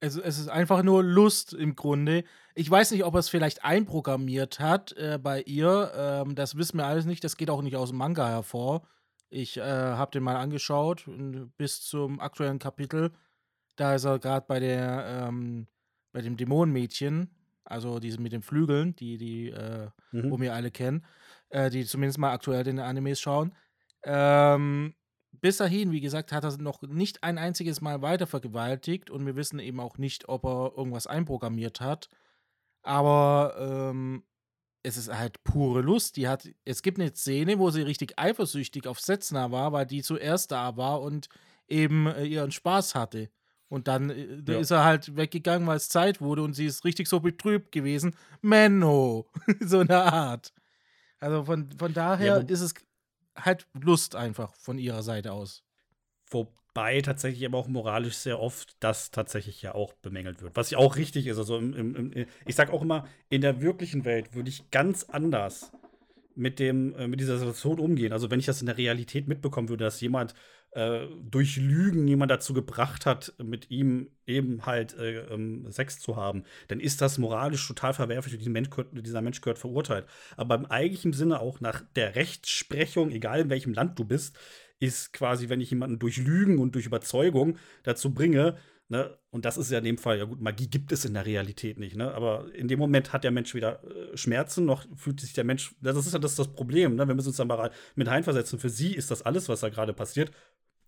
Es, es ist einfach nur Lust im Grunde. Ich weiß nicht, ob er es vielleicht einprogrammiert hat äh, bei ihr. Ähm, das wissen wir alles nicht. Das geht auch nicht aus dem Manga hervor. Ich äh, habe den mal angeschaut bis zum aktuellen Kapitel. Da ist er gerade bei der ähm, bei dem Dämonenmädchen, also diese mit den Flügeln, die die äh, mhm. wo wir alle kennen, äh, die zumindest mal aktuell den Animes schauen. Ähm, bis dahin, wie gesagt, hat er noch nicht ein einziges Mal weiter vergewaltigt und wir wissen eben auch nicht, ob er irgendwas einprogrammiert hat. Aber ähm, es ist halt pure Lust. Die hat, es gibt eine Szene, wo sie richtig eifersüchtig auf Setzner war, weil die zuerst da war und eben äh, ihren Spaß hatte. Und dann äh, ja. ist er halt weggegangen, weil es Zeit wurde und sie ist richtig so betrübt gewesen. Menno, so eine Art. Also von, von daher ja, ist es halt Lust einfach von ihrer Seite aus. Wobei tatsächlich aber auch moralisch sehr oft das tatsächlich ja auch bemängelt wird. Was ja auch richtig ist. Also im, im, im, ich sag auch immer, in der wirklichen Welt würde ich ganz anders mit, dem, äh, mit dieser Situation umgehen. Also wenn ich das in der Realität mitbekommen würde, dass jemand äh, durch Lügen jemand dazu gebracht hat, mit ihm eben halt äh, ähm, Sex zu haben, dann ist das moralisch total verwerflich und dieser Mensch, dieser Mensch gehört verurteilt. Aber im eigentlichen Sinne auch nach der Rechtsprechung, egal in welchem Land du bist, ist quasi, wenn ich jemanden durch Lügen und durch Überzeugung dazu bringe, Ne? Und das ist ja in dem Fall, ja gut, Magie gibt es in der Realität nicht, ne? Aber in dem Moment hat der Mensch wieder äh, Schmerzen, noch fühlt sich der Mensch, das ist ja das, das Problem, ne? Wir müssen uns dann mal mit reinversetzen. Für sie ist das alles, was da gerade passiert,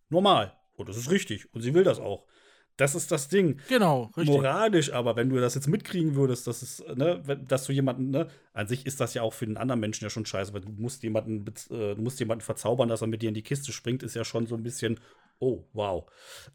normal. Und das ist richtig. Und sie will das auch. Das ist das Ding. Genau, richtig. Moralisch aber, wenn du das jetzt mitkriegen würdest, dass es, ne, dass du jemanden, ne, an sich ist das ja auch für den anderen Menschen ja schon scheiße, weil du musst jemanden, äh, du musst jemanden verzaubern, dass er mit dir in die Kiste springt, ist ja schon so ein bisschen, oh, wow.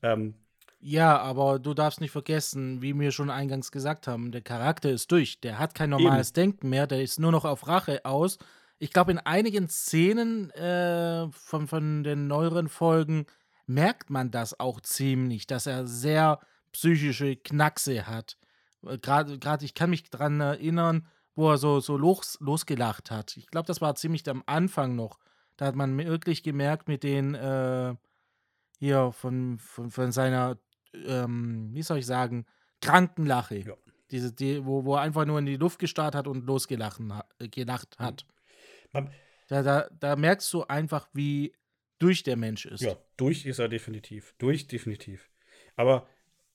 Ähm, ja, aber du darfst nicht vergessen, wie wir schon eingangs gesagt haben, der Charakter ist durch. Der hat kein normales eben. Denken mehr, der ist nur noch auf Rache aus. Ich glaube, in einigen Szenen äh, von, von den neueren Folgen merkt man das auch ziemlich, dass er sehr psychische Knackse hat. Äh, Gerade, ich kann mich daran erinnern, wo er so, so los, losgelacht hat. Ich glaube, das war ziemlich am Anfang noch. Da hat man wirklich gemerkt mit den, äh, hier von, von, von seiner, ähm, wie soll ich sagen, Krankenlache. Ja. Diese, die, wo, wo er einfach nur in die Luft gestarrt hat und losgelacht äh, gelacht mhm. hat. Da, da, da merkst du einfach, wie durch der Mensch ist. Ja, durch ist er definitiv. Durch definitiv. Aber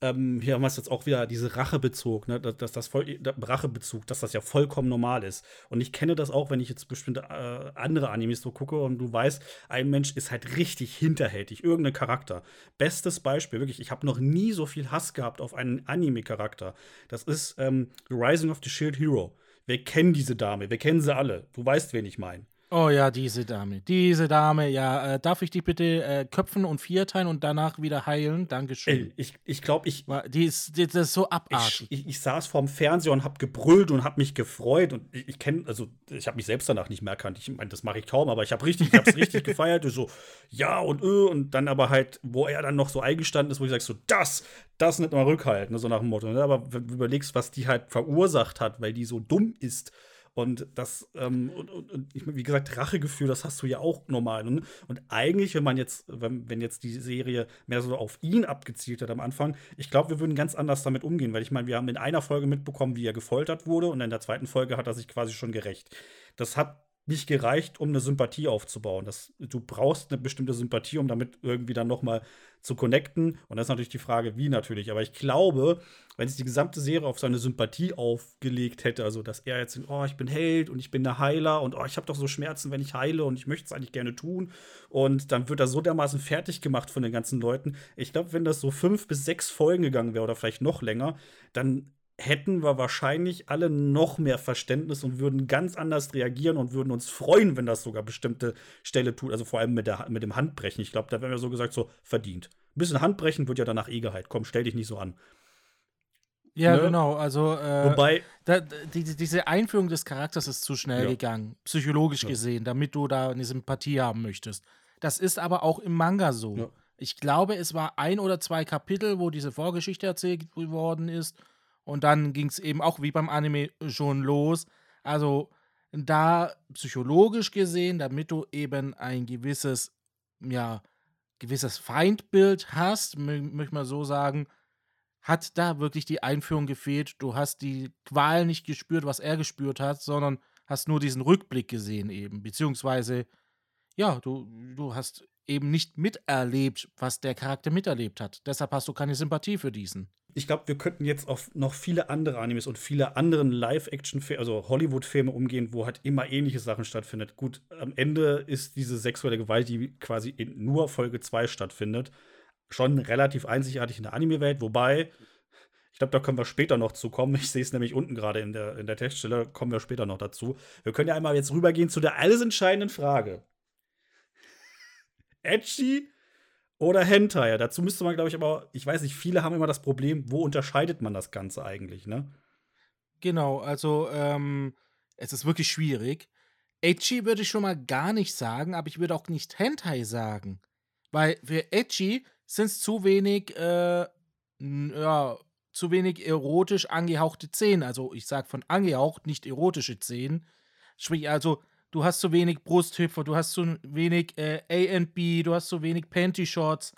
ähm, hier haben wir es jetzt auch wieder diese Rachebezug, ne, dass, dass das voll, Rachebezug, dass das ja vollkommen normal ist. Und ich kenne das auch, wenn ich jetzt bestimmte äh, andere Animes so gucke und du weißt, ein Mensch ist halt richtig hinterhältig, irgendein Charakter. Bestes Beispiel, wirklich, ich habe noch nie so viel Hass gehabt auf einen Anime-Charakter. Das ist ähm, The Rising of the Shield Hero. Wir kennen diese Dame, wir kennen sie alle. Du weißt, wen ich meine. Oh ja, diese Dame. Diese Dame, ja. Äh, darf ich dich bitte äh, köpfen und vierteilen und danach wieder heilen? Dankeschön. Ey, ich ich glaube, ich. Die ist, die, das ist so abartig. Ich, ich, ich saß vorm Fernseher und hab gebrüllt und hab mich gefreut. Und ich, ich kenne, also ich habe mich selbst danach nicht mehr erkannt. Ich meine, das mache ich kaum, aber ich habe richtig, ich hab's richtig gefeiert. Und so, ja und öh. Und dann aber halt, wo er dann noch so eingestanden ist, wo ich sag so, das, das nicht mal rückhalten, ne, so nach dem Motto. Ne? Aber wenn du überlegst, was die halt verursacht hat, weil die so dumm ist und das, ähm, und, und, und wie gesagt, Rachegefühl, das hast du ja auch normal. Ne? Und eigentlich, wenn man jetzt, wenn, wenn jetzt die Serie mehr so auf ihn abgezielt hat am Anfang, ich glaube, wir würden ganz anders damit umgehen, weil ich meine, wir haben in einer Folge mitbekommen, wie er gefoltert wurde und in der zweiten Folge hat er sich quasi schon gerecht. Das hat nicht gereicht, um eine Sympathie aufzubauen. Das, du brauchst eine bestimmte Sympathie, um damit irgendwie dann noch mal zu connecten. Und das ist natürlich die Frage, wie natürlich. Aber ich glaube, wenn es die gesamte Serie auf seine Sympathie aufgelegt hätte, also dass er jetzt, oh, ich bin Held und ich bin der Heiler und oh, ich habe doch so Schmerzen, wenn ich heile und ich möchte es eigentlich gerne tun. Und dann wird er so dermaßen fertig gemacht von den ganzen Leuten. Ich glaube, wenn das so fünf bis sechs Folgen gegangen wäre oder vielleicht noch länger, dann hätten wir wahrscheinlich alle noch mehr Verständnis und würden ganz anders reagieren und würden uns freuen, wenn das sogar bestimmte Stelle tut. Also vor allem mit, der, mit dem Handbrechen. Ich glaube, da wären wir so gesagt, so verdient. Ein bisschen Handbrechen wird ja danach eh geheilt. Komm, stell dich nicht so an. Ja, ne? genau. Also, äh, Wobei. Da, die, diese Einführung des Charakters ist zu schnell ja. gegangen, psychologisch ja. gesehen, damit du da eine Sympathie haben möchtest. Das ist aber auch im Manga so. Ja. Ich glaube, es war ein oder zwei Kapitel, wo diese Vorgeschichte erzählt worden ist und dann ging es eben auch wie beim Anime schon los. Also da psychologisch gesehen, damit du eben ein gewisses, ja, gewisses Feindbild hast, möchte ich mal so sagen, hat da wirklich die Einführung gefehlt. Du hast die Qual nicht gespürt, was er gespürt hat, sondern hast nur diesen Rückblick gesehen eben. Beziehungsweise, ja, du, du hast eben nicht miterlebt, was der Charakter miterlebt hat. Deshalb hast du keine Sympathie für diesen ich glaube, wir könnten jetzt auf noch viele andere Animes und viele anderen Live-Action, also Hollywood-Filme umgehen, wo halt immer ähnliche Sachen stattfindet. Gut, am Ende ist diese sexuelle Gewalt, die quasi in nur Folge 2 stattfindet, schon relativ einzigartig in der Anime-Welt, wobei ich glaube, da können wir später noch zu kommen. Ich sehe es nämlich unten gerade in der, in der Textstelle, kommen wir später noch dazu. Wir können ja einmal jetzt rübergehen zu der alles entscheidenden Frage. Edgy oder Hentai. Dazu müsste man, glaube ich, aber, ich weiß nicht, viele haben immer das Problem, wo unterscheidet man das Ganze eigentlich, ne? Genau, also ähm, es ist wirklich schwierig. Edgy würde ich schon mal gar nicht sagen, aber ich würde auch nicht Hentai sagen. Weil für Edgy sind es zu wenig, äh, ja, zu wenig erotisch angehauchte Szenen. Also ich sage von angehaucht, nicht erotische Szenen. Sprich also, du hast zu wenig Brusthüpfer, du hast zu wenig äh, A&B, du hast zu wenig Panty-Shots.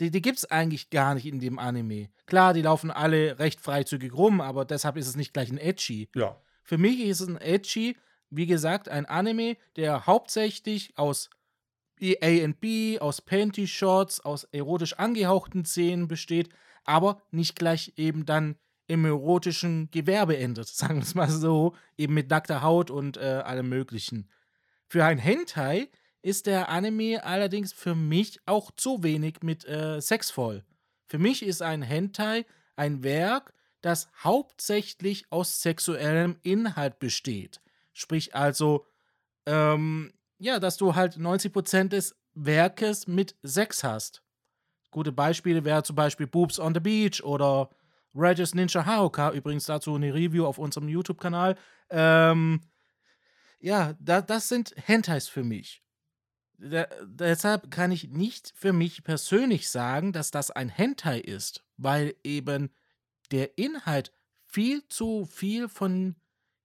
Die, die gibt es eigentlich gar nicht in dem Anime. Klar, die laufen alle recht freizügig rum, aber deshalb ist es nicht gleich ein Edgy. Ja. Für mich ist es ein Edgy, wie gesagt, ein Anime, der hauptsächlich aus A&B, aus Panty-Shots, aus erotisch angehauchten Szenen besteht, aber nicht gleich eben dann im erotischen Gewerbe endet, sagen wir es mal so, eben mit nackter Haut und äh, allem Möglichen. Für ein Hentai ist der Anime allerdings für mich auch zu wenig mit äh, Sex voll. Für mich ist ein Hentai ein Werk, das hauptsächlich aus sexuellem Inhalt besteht. Sprich also, ähm, ja, dass du halt 90% des Werkes mit Sex hast. Gute Beispiele wären zum Beispiel Boobs on the Beach oder Regis Ninja Haoka, übrigens dazu eine Review auf unserem YouTube-Kanal. Ähm, ja, da, das sind Hentais für mich. Da, deshalb kann ich nicht für mich persönlich sagen, dass das ein Hentai ist, weil eben der Inhalt viel zu viel von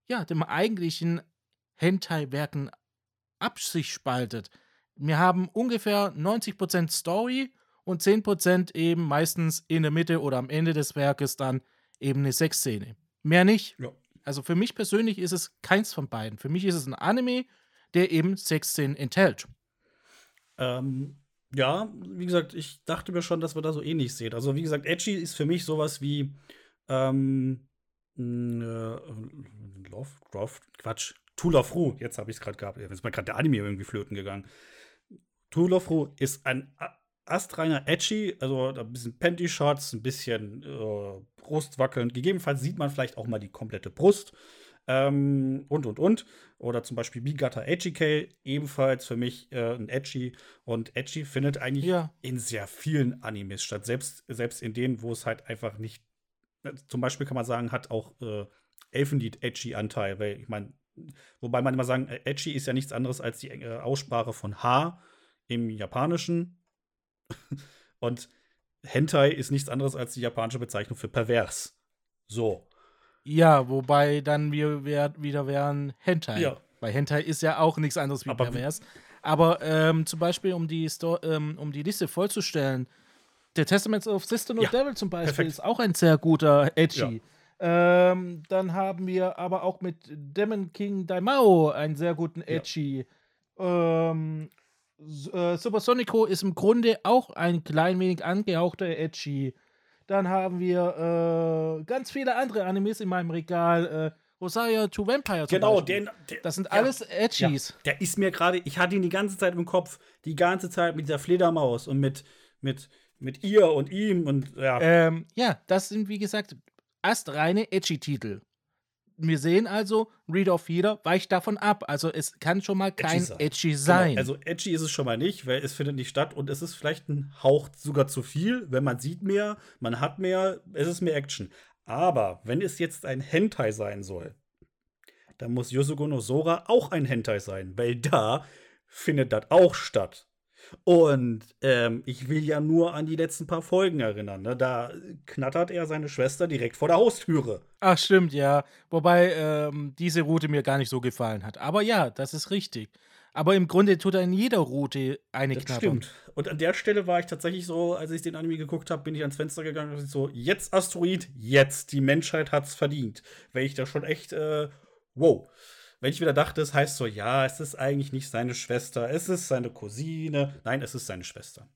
ja, dem eigentlichen Hentai-Werken ab sich spaltet. Wir haben ungefähr 90% Story und 10% eben meistens in der Mitte oder am Ende des Werkes dann eben eine Sexszene. Mehr nicht. Ja. Also für mich persönlich ist es keins von beiden. Für mich ist es ein Anime, der eben Sexszenen enthält. Ähm, ja, wie gesagt, ich dachte mir schon, dass wir da so ähnlich sehen. Also, wie gesagt, Edgy ist für mich sowas wie ähm, äh, Love, Love, Quatsch, Tool of Ru. Jetzt habe ich es gerade gehabt. Jetzt ist mir gerade der Anime irgendwie flöten gegangen. Tool of Ru ist ein astreiner Edgy, also ein bisschen Panty-Shots, ein bisschen äh, Brust wackeln. Gegebenenfalls sieht man vielleicht auch mal die komplette Brust. Ähm, und, und, und. Oder zum Beispiel Bigata HGK, ebenfalls für mich äh, ein Edgy. Und Edgy findet eigentlich ja. in sehr vielen Animes statt. Selbst, selbst in denen, wo es halt einfach nicht. Äh, zum Beispiel kann man sagen, hat auch äh, Elfenlied Edgy-Anteil. Weil ich meine, wobei man immer sagen, äh, Edgy ist ja nichts anderes als die äh, Aussprache von H im Japanischen. und Hentai ist nichts anderes als die japanische Bezeichnung für pervers. So. Ja, wobei dann wir wieder wären Hentai. Ja. Weil Hentai ist ja auch nichts anderes wie Aber pervers. Aber ähm, zum Beispiel, um die, Sto ähm, um die Liste vollzustellen, der Testaments of Sister No ja. Devil zum Beispiel Perfekt. ist auch ein sehr guter Edgy. Ja. Ähm, dann haben wir aber auch mit Demon King Daimao einen sehr guten Edgy. Ja. Ähm, äh, Supersonico ist im Grunde auch ein klein wenig angehauchter Edgy. Dann haben wir äh, ganz viele andere Animes in meinem Regal. Äh, Rosaria to Vampire Genau, den, den, Das sind alles ja, Edgies. Ja, der ist mir gerade, ich hatte ihn die ganze Zeit im Kopf. Die ganze Zeit mit dieser Fledermaus und mit, mit, mit ihr und ihm und ja. Ähm, ja, das sind wie gesagt astreine Edgy-Titel wir sehen also, Read of Feeder weicht davon ab. Also es kann schon mal kein Edgy, edgy genau, sein. Genau. Also edgy ist es schon mal nicht, weil es findet nicht statt und es ist vielleicht ein Hauch sogar zu viel, wenn man sieht mehr, man hat mehr, es ist mehr Action. Aber wenn es jetzt ein Hentai sein soll, dann muss Yosugo no Sora auch ein Hentai sein, weil da findet das auch statt. Und ähm, ich will ja nur an die letzten paar Folgen erinnern. Ne? Da knattert er seine Schwester direkt vor der Haustüre. Ach, stimmt, ja. Wobei ähm, diese Route mir gar nicht so gefallen hat. Aber ja, das ist richtig. Aber im Grunde tut er in jeder Route eine das Knattern. Stimmt. Und an der Stelle war ich tatsächlich so, als ich den Anime geguckt habe, bin ich ans Fenster gegangen und so, jetzt Asteroid, jetzt, die Menschheit hat's verdient. Weil ich da schon echt, äh, wow wenn ich wieder dachte, es heißt so, ja, es ist eigentlich nicht seine Schwester, es ist seine Cousine. Nein, es ist seine Schwester.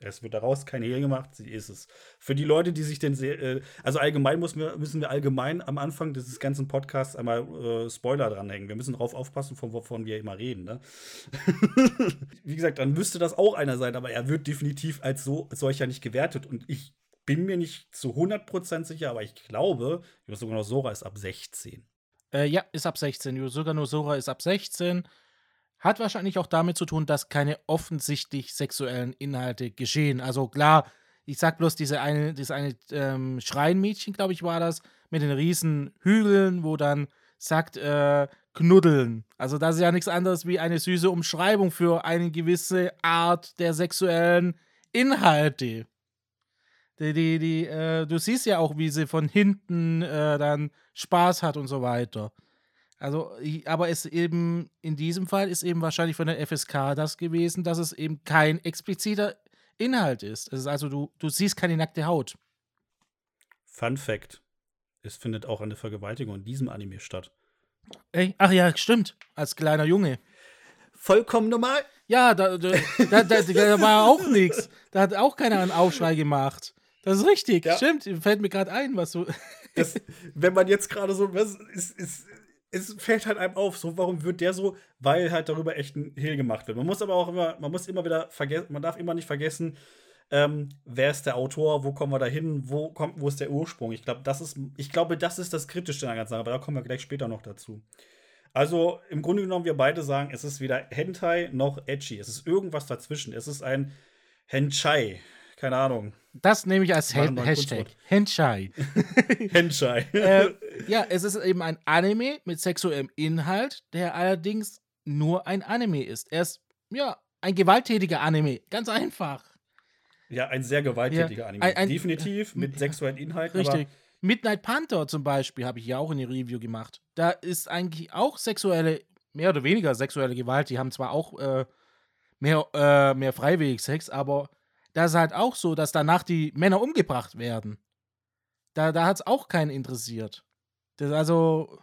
Es wird daraus kein Hehl gemacht, sie ist es. Für die Leute, die sich den, äh, also allgemein müssen wir, müssen wir allgemein am Anfang dieses ganzen Podcasts einmal äh, Spoiler dranhängen. Wir müssen darauf aufpassen, von wovon wir immer reden. Ne? Wie gesagt, dann müsste das auch einer sein, aber er wird definitiv als so solcher nicht gewertet. Und ich bin mir nicht zu 100% sicher, aber ich glaube, ich weiß sogar noch, Sora ist ab 16. Äh, ja, ist ab 16. Sogar nur Sora ist ab 16. Hat wahrscheinlich auch damit zu tun, dass keine offensichtlich sexuellen Inhalte geschehen. Also klar, ich sag bloß diese eine, dieses eine ähm, Schreinmädchen, glaube ich, war das, mit den riesen Hügeln, wo dann sagt, äh, knuddeln. Also das ist ja nichts anderes wie eine süße Umschreibung für eine gewisse Art der sexuellen Inhalte. Die, die, die, äh, du siehst ja auch, wie sie von hinten äh, dann Spaß hat und so weiter. Also, aber es eben, in diesem Fall ist eben wahrscheinlich von der FSK das gewesen, dass es eben kein expliziter Inhalt ist. Es ist also, du, du siehst keine nackte Haut. Fun Fact: Es findet auch eine Vergewaltigung in diesem Anime statt. Ey, ach ja, stimmt. Als kleiner Junge. Vollkommen normal. Ja, da, da, da, da war auch nichts. Da hat auch keiner einen Aufschrei gemacht. Das ist richtig, ja. stimmt. Fällt mir gerade ein, was du. das, wenn man jetzt gerade so, was, ist, ist, es fällt halt einem auf, so warum wird der so, weil halt darüber echt ein Hehl gemacht wird. Man muss aber auch immer, man muss immer wieder vergessen, man darf immer nicht vergessen, ähm, wer ist der Autor, wo kommen wir da hin, wo kommt, wo ist der Ursprung? Ich glaube, das ist, ich glaube, das ist das Kritische an der ganzen Sache, aber da kommen wir gleich später noch dazu. Also im Grunde genommen, wir beide sagen, es ist weder Hentai noch Edgy. Es ist irgendwas dazwischen. Es ist ein Henchai. Keine Ahnung. Das nehme ich als Hen Hashtag. Henchai. Henchai. äh, ja, es ist eben ein Anime mit sexuellem Inhalt, der allerdings nur ein Anime ist. Er ist, ja, ein gewalttätiger Anime. Ganz einfach. Ja, ein sehr gewalttätiger ja, Anime. Ein, ein, Definitiv mit sexuellen Inhalten. Richtig. Midnight Panther zum Beispiel habe ich ja auch in die Review gemacht. Da ist eigentlich auch sexuelle mehr oder weniger sexuelle Gewalt. Die haben zwar auch äh, mehr, äh, mehr freiwillig Sex, aber da ist halt auch so, dass danach die Männer umgebracht werden. Da, da hat es auch keinen interessiert. Das also,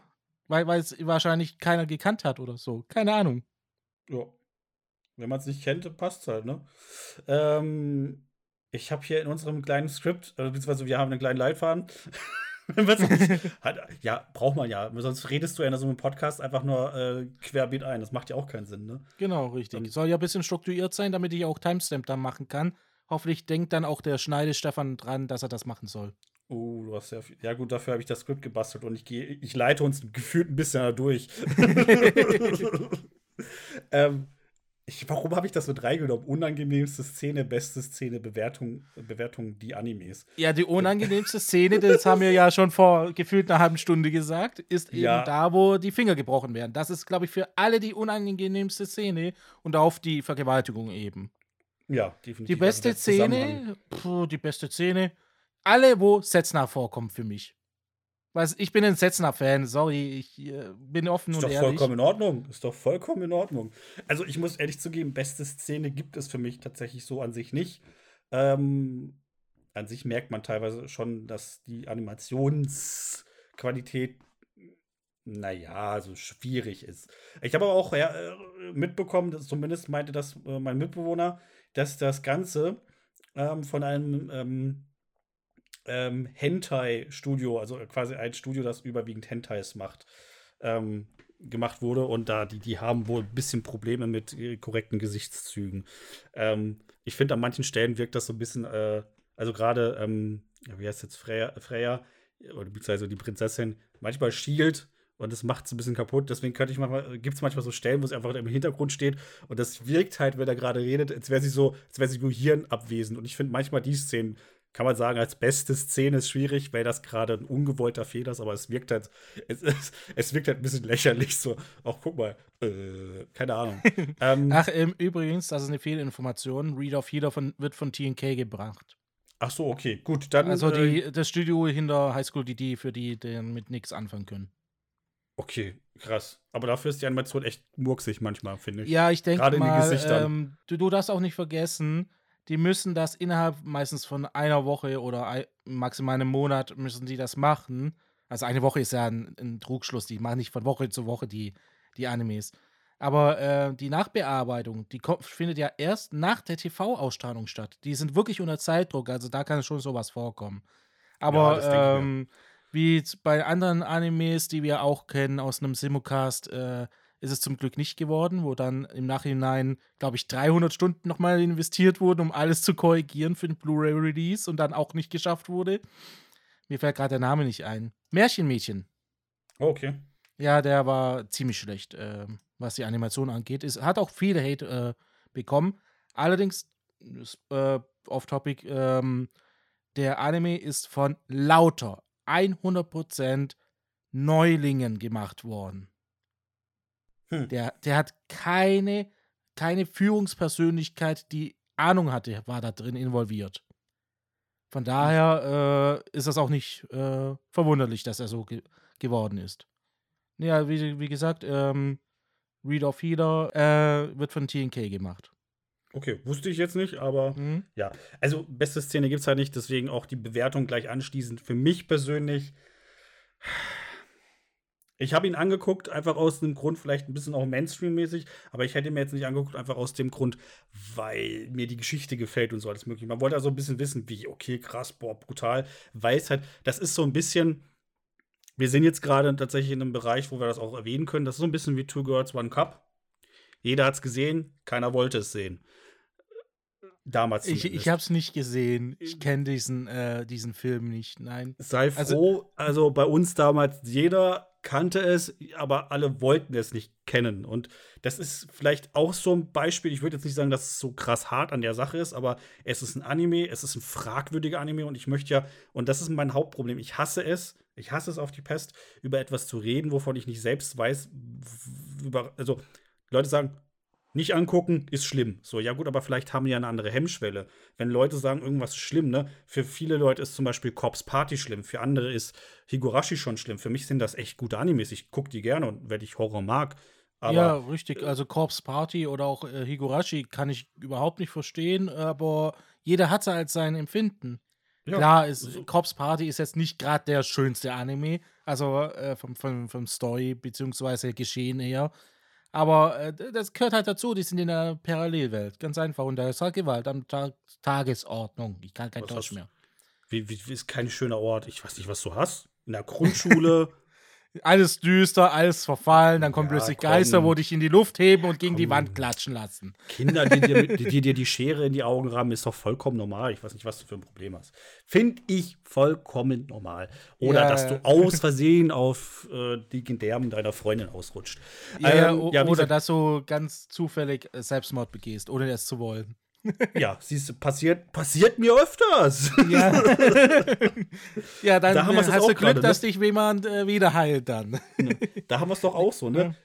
weil es wahrscheinlich keiner gekannt hat oder so. Keine Ahnung. Ja. Wenn man es nicht kennt, passt halt, ne? Ähm, ich habe hier in unserem kleinen Skript, äh, beziehungsweise wir haben einen kleinen Leitfaden. ja, braucht man ja. Sonst redest du ja in so einem Podcast einfach nur äh, querbeet ein. Das macht ja auch keinen Sinn, ne? Genau, richtig. Soll ja ein bisschen strukturiert sein, damit ich auch Timestamp dann machen kann. Hoffentlich denkt dann auch der Schneide Stefan dran, dass er das machen soll. Oh, du hast ja viel. Ja, gut, dafür habe ich das Skript gebastelt und ich gehe, ich leite uns gefühlt ein bisschen da durch. ähm, ich, warum habe ich das mit reingenommen? Unangenehmste Szene, beste Szene, Bewertung, Bewertung, die Animes. Ja, die unangenehmste Szene, das haben wir ja schon vor gefühlt einer halben Stunde gesagt, ist eben ja. da, wo die Finger gebrochen werden. Das ist, glaube ich, für alle die unangenehmste Szene und auf die Vergewaltigung eben. Ja, definitiv. Die beste also Szene, puh, die beste Szene, alle, wo Setzner vorkommt für mich. Weil ich bin ein Setzner-Fan, sorry, ich äh, bin offen ist und ehrlich. Ist doch vollkommen in Ordnung, ist doch vollkommen in Ordnung. Also ich muss ehrlich zugeben, beste Szene gibt es für mich tatsächlich so an sich nicht. Ähm, an sich merkt man teilweise schon, dass die Animationsqualität, naja, also schwierig ist. Ich habe aber auch ja, äh, mitbekommen, dass zumindest meinte das äh, mein Mitbewohner, dass das Ganze ähm, von einem ähm, ähm, Hentai-Studio, also quasi ein Studio, das überwiegend Hentais macht, ähm, gemacht wurde. Und da, die, die haben wohl ein bisschen Probleme mit äh, korrekten Gesichtszügen. Ähm, ich finde, an manchen Stellen wirkt das so ein bisschen, äh, also gerade, ähm, wie heißt jetzt Freya, Freya, oder beziehungsweise die Prinzessin, manchmal schielt und das macht es ein bisschen kaputt. Deswegen könnte ich manchmal, gibt es manchmal so Stellen, wo sie einfach im Hintergrund steht und das wirkt halt, wenn er gerade redet, als wäre sie so, als wäre sie nur hirnabwesend. Und ich finde manchmal die Szenen kann man sagen, als beste Szene ist schwierig, weil das gerade ein ungewollter Fehler ist, aber es wirkt halt, es, es, es wirkt halt ein bisschen lächerlich. So, auch guck mal, äh, keine Ahnung. ähm, Ach, ähm, übrigens, das ist eine Fehlinformation. Read of Healer von, wird von TNK gebracht. Ach so, okay, gut. Dann, also die, äh, das Studio hinter High School DD, für die, die mit nichts anfangen können. Okay, krass. Aber dafür ist die Animation echt murksig manchmal, finde ich. Ja, ich denke mal, in den Gesichtern. Ähm, du, du darfst auch nicht vergessen, die müssen das innerhalb meistens von einer Woche oder maximal einem Monat müssen die das machen. Also eine Woche ist ja ein, ein Trugschluss, die machen nicht von Woche zu Woche die, die Animes. Aber äh, die Nachbearbeitung, die kommt, findet ja erst nach der TV-Ausstrahlung statt. Die sind wirklich unter Zeitdruck, also da kann schon sowas vorkommen. Aber ja, ähm, wie bei anderen Animes, die wir auch kennen aus einem Simulcast, äh, ist es zum Glück nicht geworden, wo dann im Nachhinein, glaube ich, 300 Stunden nochmal investiert wurden, um alles zu korrigieren für den Blu-ray-Release und dann auch nicht geschafft wurde. Mir fällt gerade der Name nicht ein. Märchenmädchen. Oh, okay. Ja, der war ziemlich schlecht, äh, was die Animation angeht. Es hat auch viele Hate äh, bekommen. Allerdings, äh, off-topic, ähm, der Anime ist von lauter 100% Neulingen gemacht worden. Hm. Der, der hat keine, keine Führungspersönlichkeit, die Ahnung hatte, war da drin involviert. Von daher äh, ist das auch nicht äh, verwunderlich, dass er so ge geworden ist. Ja, wie, wie gesagt, ähm, Read of Healer äh, wird von TNK gemacht. Okay, wusste ich jetzt nicht, aber mhm. ja. Also, beste Szene gibt es halt nicht, deswegen auch die Bewertung gleich anschließend. Für mich persönlich ich habe ihn angeguckt, einfach aus dem Grund, vielleicht ein bisschen auch Mainstream-mäßig, aber ich hätte mir jetzt nicht angeguckt, einfach aus dem Grund, weil mir die Geschichte gefällt und so alles mögliche. Man wollte also ein bisschen wissen, wie, okay, krass, boah, brutal, weil es halt, das ist so ein bisschen, wir sind jetzt gerade tatsächlich in einem Bereich, wo wir das auch erwähnen können, das ist so ein bisschen wie Two Girls, One Cup. Jeder hat es gesehen, keiner wollte es sehen. Damals. Ich, ich habe es nicht gesehen. Ich kenne diesen, äh, diesen Film nicht. Nein. Sei also froh. Also, also bei uns damals, jeder kannte es, aber alle wollten es nicht kennen. Und das ist vielleicht auch so ein Beispiel. Ich würde jetzt nicht sagen, dass es so krass hart an der Sache ist, aber es ist ein Anime, es ist ein fragwürdiger Anime und ich möchte ja, und das ist mein Hauptproblem, ich hasse es, ich hasse es auf die Pest, über etwas zu reden, wovon ich nicht selbst weiß. Über, also, Leute sagen, nicht angucken ist schlimm. So, ja gut, aber vielleicht haben die ja eine andere Hemmschwelle. Wenn Leute sagen, irgendwas ist schlimm, ne? Für viele Leute ist zum Beispiel Cops Party schlimm, für andere ist Higurashi schon schlimm. Für mich sind das echt gute Animes. Ich gucke die gerne und wenn ich Horror mag, Aber, ja, richtig. Also Corpse Party oder auch äh, Higurashi kann ich überhaupt nicht verstehen, aber jeder hat halt sein Empfinden. Ja, Klar, ist, so. Corpse Party ist jetzt nicht gerade der schönste Anime, also äh, vom, vom, vom Story bzw. Geschehen her. Aber äh, das gehört halt dazu, die sind in der Parallelwelt. Ganz einfach. Und da ist halt Gewalt am Tag Tagesordnung. Ich kann kein Deutsch mehr. Wie, wie, wie ist kein schöner Ort? Ich weiß nicht, was du hast. In der Grundschule. alles düster, alles verfallen, dann kommen ja, plötzlich komm. Geister, wo dich in die Luft heben und gegen komm. die Wand klatschen lassen. Kinder, die dir, die, die dir, die Schere in die Augen rammen, ist doch vollkommen normal. Ich weiß nicht, was du für ein Problem hast. Finde ich vollkommen normal. Oder ja. dass du aus Versehen auf äh, die Gedärmen deiner Freundin ausrutscht. Ja, ähm, ja oder dass du ganz zufällig Selbstmord begehst, ohne es zu wollen. ja, siehst du, passiert, passiert mir öfters. Ja, ja dann da haben hast du Glück, grade, ne? dass dich jemand äh, wieder heilt dann. Da haben wir es doch auch so, ne?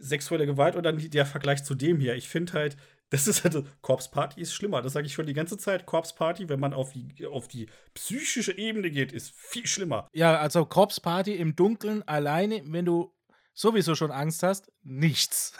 Sexuelle Gewalt und dann der Vergleich zu dem hier. Ich finde halt, das ist halt, Corpse Party ist schlimmer. Das sage ich schon die ganze Zeit. Corpse Party, wenn man auf die, auf die psychische Ebene geht, ist viel schlimmer. Ja, also Corpse Party im Dunkeln alleine, wenn du sowieso schon Angst hast, nichts.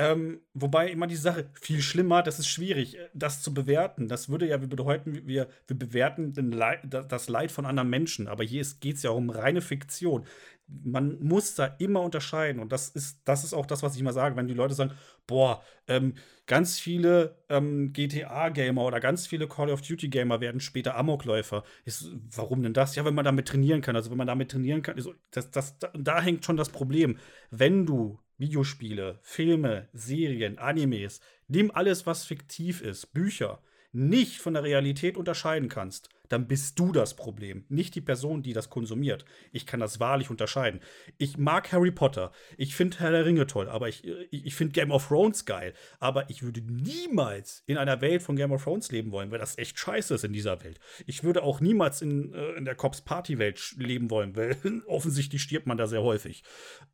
Ähm, wobei immer die Sache viel schlimmer, das ist schwierig, äh, das zu bewerten. Das würde ja bedeuten, wir, wir bewerten Leid, das Leid von anderen Menschen. Aber hier geht es ja um reine Fiktion. Man muss da immer unterscheiden. Und das ist, das ist auch das, was ich immer sage, wenn die Leute sagen, boah, ähm, ganz viele ähm, GTA-Gamer oder ganz viele Call of Duty-Gamer werden später Amokläufer. Ist, warum denn das? Ja, wenn man damit trainieren kann. Also wenn man damit trainieren kann, das, das, da, da hängt schon das Problem. Wenn du Videospiele, Filme, Serien, Animes, nimm alles, was fiktiv ist, Bücher, nicht von der Realität unterscheiden kannst, dann bist du das Problem, nicht die Person, die das konsumiert. Ich kann das wahrlich unterscheiden. Ich mag Harry Potter, ich finde Herr der Ringe toll, aber ich, ich, ich finde Game of Thrones geil. Aber ich würde niemals in einer Welt von Game of Thrones leben wollen, weil das echt scheiße ist in dieser Welt. Ich würde auch niemals in, äh, in der Cops Party Welt leben wollen, weil offensichtlich stirbt man da sehr häufig.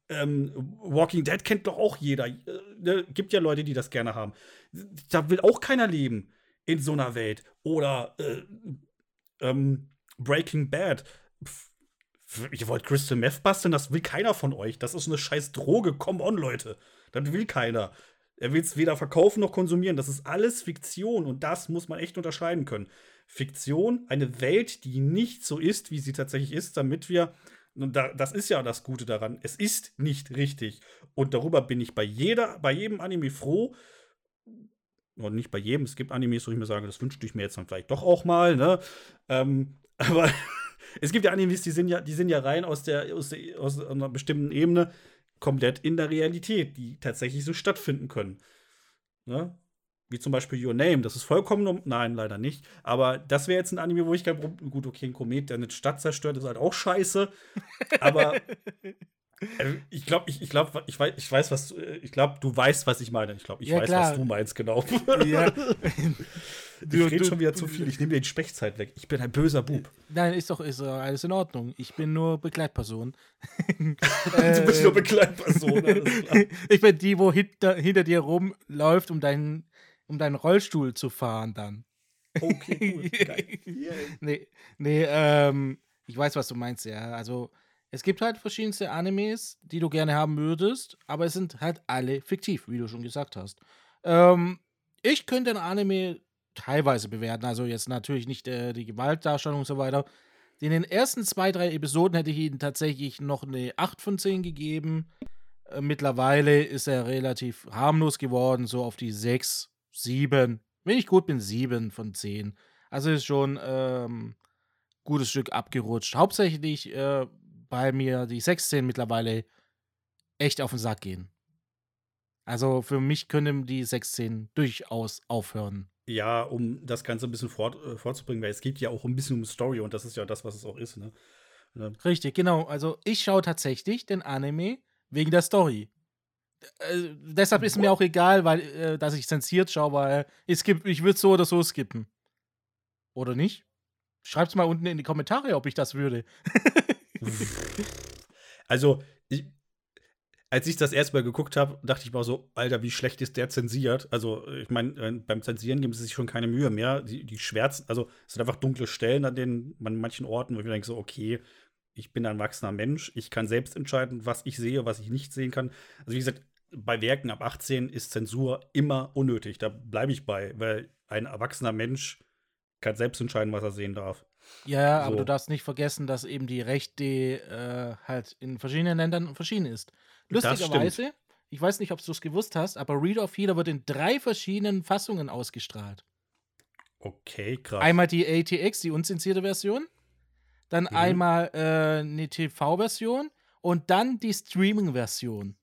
Ähm, Walking Dead kennt doch auch jeder. Äh, ne, gibt ja Leute, die das gerne haben. Da will auch keiner leben in so einer Welt. Oder äh, ähm, Breaking Bad. Pff, ihr wollt Crystal Meth basteln? Das will keiner von euch. Das ist eine scheiß Droge. Come on, Leute. Das will keiner. Er will es weder verkaufen noch konsumieren. Das ist alles Fiktion und das muss man echt unterscheiden können. Fiktion, eine Welt, die nicht so ist, wie sie tatsächlich ist, damit wir, und da, das ist ja das Gute daran, es ist nicht richtig. Und darüber bin ich bei jeder, bei jedem Anime froh, und nicht bei jedem. Es gibt Animes, wo ich mir sage, das wünschte ich mir jetzt dann vielleicht doch auch mal, ne? Ähm, aber es gibt ja Animes, die sind ja, die sind ja rein aus der, aus der, aus einer bestimmten Ebene komplett in der Realität, die tatsächlich so stattfinden können. Ne? Wie zum Beispiel Your Name, das ist vollkommen. Nein, leider nicht. Aber das wäre jetzt ein Anime, wo ich kein Problem. Gut, okay, ein Komet, der eine Stadt zerstört, ist halt auch scheiße. Aber ich glaube, ich, ich, glaub, ich, weiß, ich weiß, was äh, ich glaube, du weißt, was ich meine. Ich glaube, ich ja, weiß, klar. was du meinst, genau. Ja. du, ich rede schon wieder zu viel. Ich nehme dir die Sprechzeit weg. Ich bin ein böser Bub. Nein, ist doch ist alles in Ordnung. Ich bin nur Begleitperson. du bist nur Begleitperson. ich bin die, wo hinter, hinter dir rumläuft, um deinen, um deinen Rollstuhl zu fahren dann. Okay, gut. Geil. Yeah. Nee, nee ähm, ich weiß, was du meinst, ja. Also es gibt halt verschiedenste Animes, die du gerne haben würdest, aber es sind halt alle fiktiv, wie du schon gesagt hast. Ähm, ich könnte ein Anime teilweise bewerten, also jetzt natürlich nicht äh, die Gewaltdarstellung und so weiter. In den ersten zwei, drei Episoden hätte ich ihm tatsächlich noch eine 8 von 10 gegeben. Äh, mittlerweile ist er relativ harmlos geworden, so auf die 6, 7. Wenn ich gut bin, 7 von 10. Also ist schon ähm, gutes Stück abgerutscht. Hauptsächlich äh, bei mir die 16 mittlerweile echt auf den Sack gehen. Also für mich können die 16 durchaus aufhören. Ja, um das Ganze ein bisschen fort, äh, vorzubringen, weil es geht ja auch ein bisschen um Story und das ist ja das, was es auch ist. Ne? Richtig, genau. Also ich schaue tatsächlich den Anime wegen der Story. Äh, deshalb ist What? mir auch egal, weil, äh, dass ich zensiert schaue, weil ich, ich würde so oder so skippen. Oder nicht? Schreibt's mal unten in die Kommentare, ob ich das würde. also, ich, als ich das erstmal geguckt habe, dachte ich mal so, Alter, wie schlecht ist der zensiert? Also, ich meine, äh, beim Zensieren geben sie sich schon keine Mühe mehr. Die, die schwärzen, also es sind einfach dunkle Stellen an den an manchen Orten, wo ich mir denke, so, okay, ich bin ein erwachsener Mensch, ich kann selbst entscheiden, was ich sehe, was ich nicht sehen kann. Also wie gesagt, bei Werken ab 18 ist Zensur immer unnötig. Da bleibe ich bei, weil ein erwachsener Mensch kann selbst entscheiden, was er sehen darf. Ja, so. aber du darfst nicht vergessen, dass eben die Rechte äh, halt in verschiedenen Ländern verschieden ist. Lustigerweise, ich weiß nicht, ob du es gewusst hast, aber Read of Healer wird in drei verschiedenen Fassungen ausgestrahlt. Okay, krass. Einmal die ATX, die unzensierte Version, dann mhm. einmal äh, eine TV-Version und dann die Streaming-Version.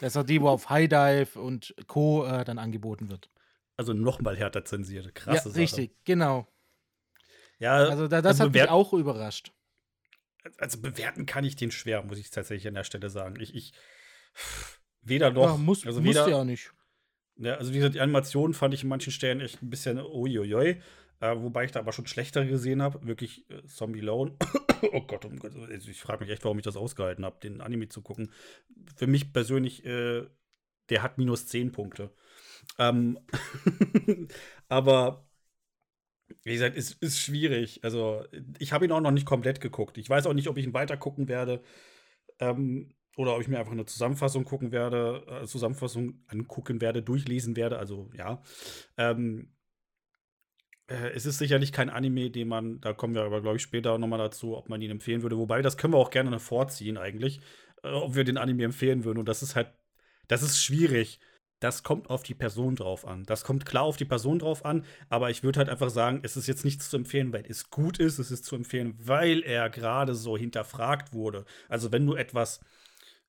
Das ist die, wo auf High Dive und Co. Äh, dann angeboten wird. Also nochmal härter zensiert. Krasse ja, Richtig, genau. Ja, also da, das also hat mich auch überrascht. Also bewerten kann ich den schwer, muss ich tatsächlich an der Stelle sagen. Ich, ich weder noch. Ja, muss, also weder, ja nicht. Ja, also wie gesagt, die Animation fand ich in manchen Stellen echt ein bisschen uiuiui. Äh, wobei ich da aber schon schlechtere gesehen habe. Wirklich äh, Zombie Lone. oh Gott, oh Gott. Also ich frage mich echt, warum ich das ausgehalten habe, den Anime zu gucken. Für mich persönlich, äh, der hat minus 10 Punkte. Ähm aber wie gesagt, es ist, ist schwierig. Also, ich habe ihn auch noch nicht komplett geguckt. Ich weiß auch nicht, ob ich ihn weiter gucken werde. Ähm, oder ob ich mir einfach eine Zusammenfassung gucken werde, äh, Zusammenfassung angucken werde, durchlesen werde. Also, ja. Ähm, äh, es ist sicherlich kein Anime, den man, da kommen wir aber, glaube ich, später nochmal dazu, ob man ihn empfehlen würde. Wobei, das können wir auch gerne vorziehen, eigentlich, äh, ob wir den Anime empfehlen würden. Und das ist halt, das ist schwierig das kommt auf die Person drauf an. Das kommt klar auf die Person drauf an, aber ich würde halt einfach sagen, es ist jetzt nichts zu empfehlen, weil es gut ist, es ist zu empfehlen, weil er gerade so hinterfragt wurde. Also wenn du etwas,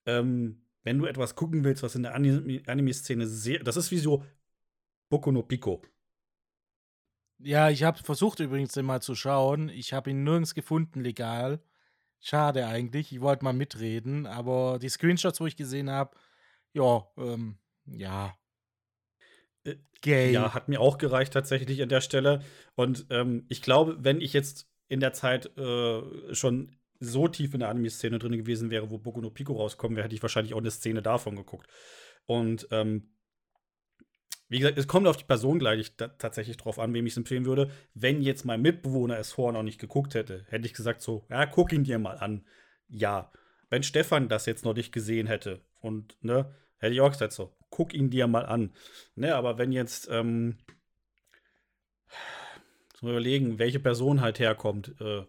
ähm, wenn du etwas gucken willst, was in der Anime-Szene sehr, das ist wie so Boku no Pico. Ja, ich habe versucht übrigens den mal zu schauen. Ich habe ihn nirgends gefunden legal. Schade eigentlich. Ich wollte mal mitreden, aber die Screenshots, wo ich gesehen habe, ja, ähm, ja. Äh, Gay. Ja, hat mir auch gereicht tatsächlich an der Stelle. Und ähm, ich glaube, wenn ich jetzt in der Zeit äh, schon so tief in der Anime-Szene drin gewesen wäre, wo Boku no Pico rauskommen wäre, hätte ich wahrscheinlich auch eine Szene davon geguckt. Und ähm, wie gesagt, es kommt auf die Person gleich tatsächlich drauf an, wem ich es empfehlen würde. Wenn jetzt mein Mitbewohner es vorher noch nicht geguckt hätte, hätte ich gesagt so, ja, guck ihn dir mal an. Ja. Wenn Stefan das jetzt noch nicht gesehen hätte und, ne, hätte ich auch gesagt so, guck ihn dir mal an. Ne, aber wenn jetzt, ähm, mal überlegen, welche Person halt herkommt. Äh,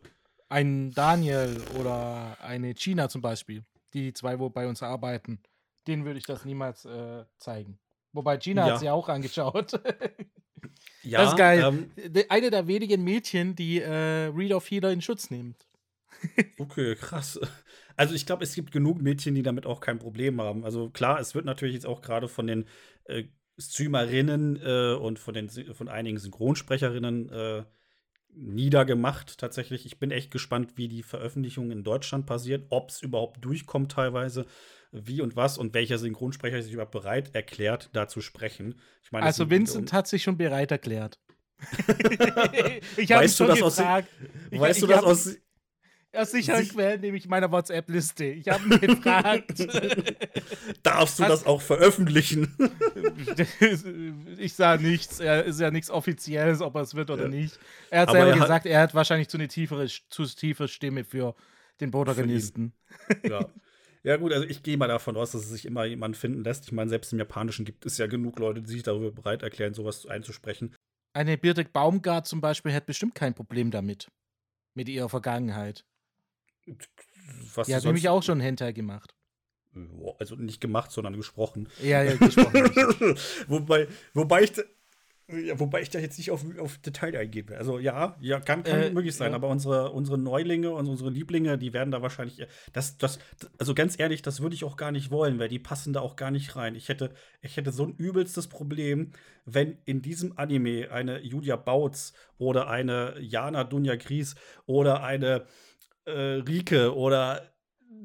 ein Daniel oder eine China zum Beispiel, die zwei, wo bei uns arbeiten, denen würde ich das niemals äh, zeigen. Wobei Gina ja. hat sie auch angeschaut. ja, das ist geil. Ähm, Eine der wenigen Mädchen, die äh, Read of Healer in Schutz nimmt. Okay, krass. Also ich glaube, es gibt genug Mädchen, die damit auch kein Problem haben. Also klar, es wird natürlich jetzt auch gerade von den äh, Streamerinnen äh, und von, den, von einigen Synchronsprecherinnen äh, niedergemacht tatsächlich. Ich bin echt gespannt, wie die Veröffentlichung in Deutschland passiert, ob es überhaupt durchkommt teilweise, wie und was und welcher Synchronsprecher sich überhaupt bereit erklärt, da zu sprechen. Ich meine, also Vincent hat sich schon bereit erklärt. ich habe du das gefragt. aus, weißt ich, du das aus aus sicheren Quellen nehme ich meine WhatsApp-Liste. Ich habe ihn gefragt. Darfst du Hast, das auch veröffentlichen? ich sah nichts. Er ist ja nichts Offizielles, ob er es wird oder ja. nicht. Er hat Aber selber er gesagt, hat, er hat wahrscheinlich zu eine tiefere, zu tiefe Stimme für den Protagonisten. Für ja. Ja, gut, also ich gehe mal davon aus, dass es sich immer jemand finden lässt. Ich meine, selbst im Japanischen gibt es ja genug Leute, die sich darüber bereit erklären, sowas einzusprechen. Eine Birgit Baumgart zum Beispiel hätte bestimmt kein Problem damit. Mit ihrer Vergangenheit. Was ja, hat nämlich auch schon Hentai gemacht. Also nicht gemacht, sondern gesprochen. Ja, ja, gesprochen. wobei, wobei ich. Ja, wobei ich da jetzt nicht auf, auf Detail eingehen will. Also ja, ja, kann, kann äh, möglich sein, ja. aber unsere, unsere Neulinge und unsere Lieblinge, die werden da wahrscheinlich. Das, das, also ganz ehrlich, das würde ich auch gar nicht wollen, weil die passen da auch gar nicht rein. Ich hätte, ich hätte so ein übelstes Problem, wenn in diesem Anime eine Julia Bautz oder eine Jana Dunja Gries oder eine äh, Rike oder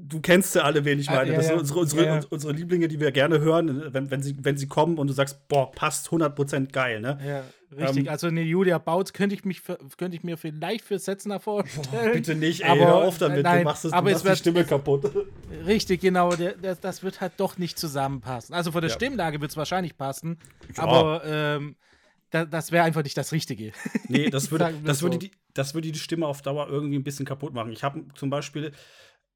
du kennst ja alle, wen ich ah, meine. Ah, ja, das sind unsere, unsere, ja. unsere, Lieblinge, die wir gerne hören, wenn, wenn, sie, wenn sie kommen und du sagst, boah, passt 100% geil, ne? Ja, richtig. Ähm, also eine Julia Bautz könnte ich, mich könnte ich mir vielleicht für Setzner vorstellen. Boah, bitte nicht, ey, aber, hör auf damit, nein, du machst, es, aber du machst wird, die Stimme kaputt. Richtig, genau, der, der, das wird halt doch nicht zusammenpassen. Also von der Stimmlage wird es wahrscheinlich passen, aber ähm, das wäre einfach nicht das Richtige. Nee, das würde, das würde, die, das würde die Stimme auf Dauer irgendwie ein bisschen kaputt machen. Ich habe zum Beispiel,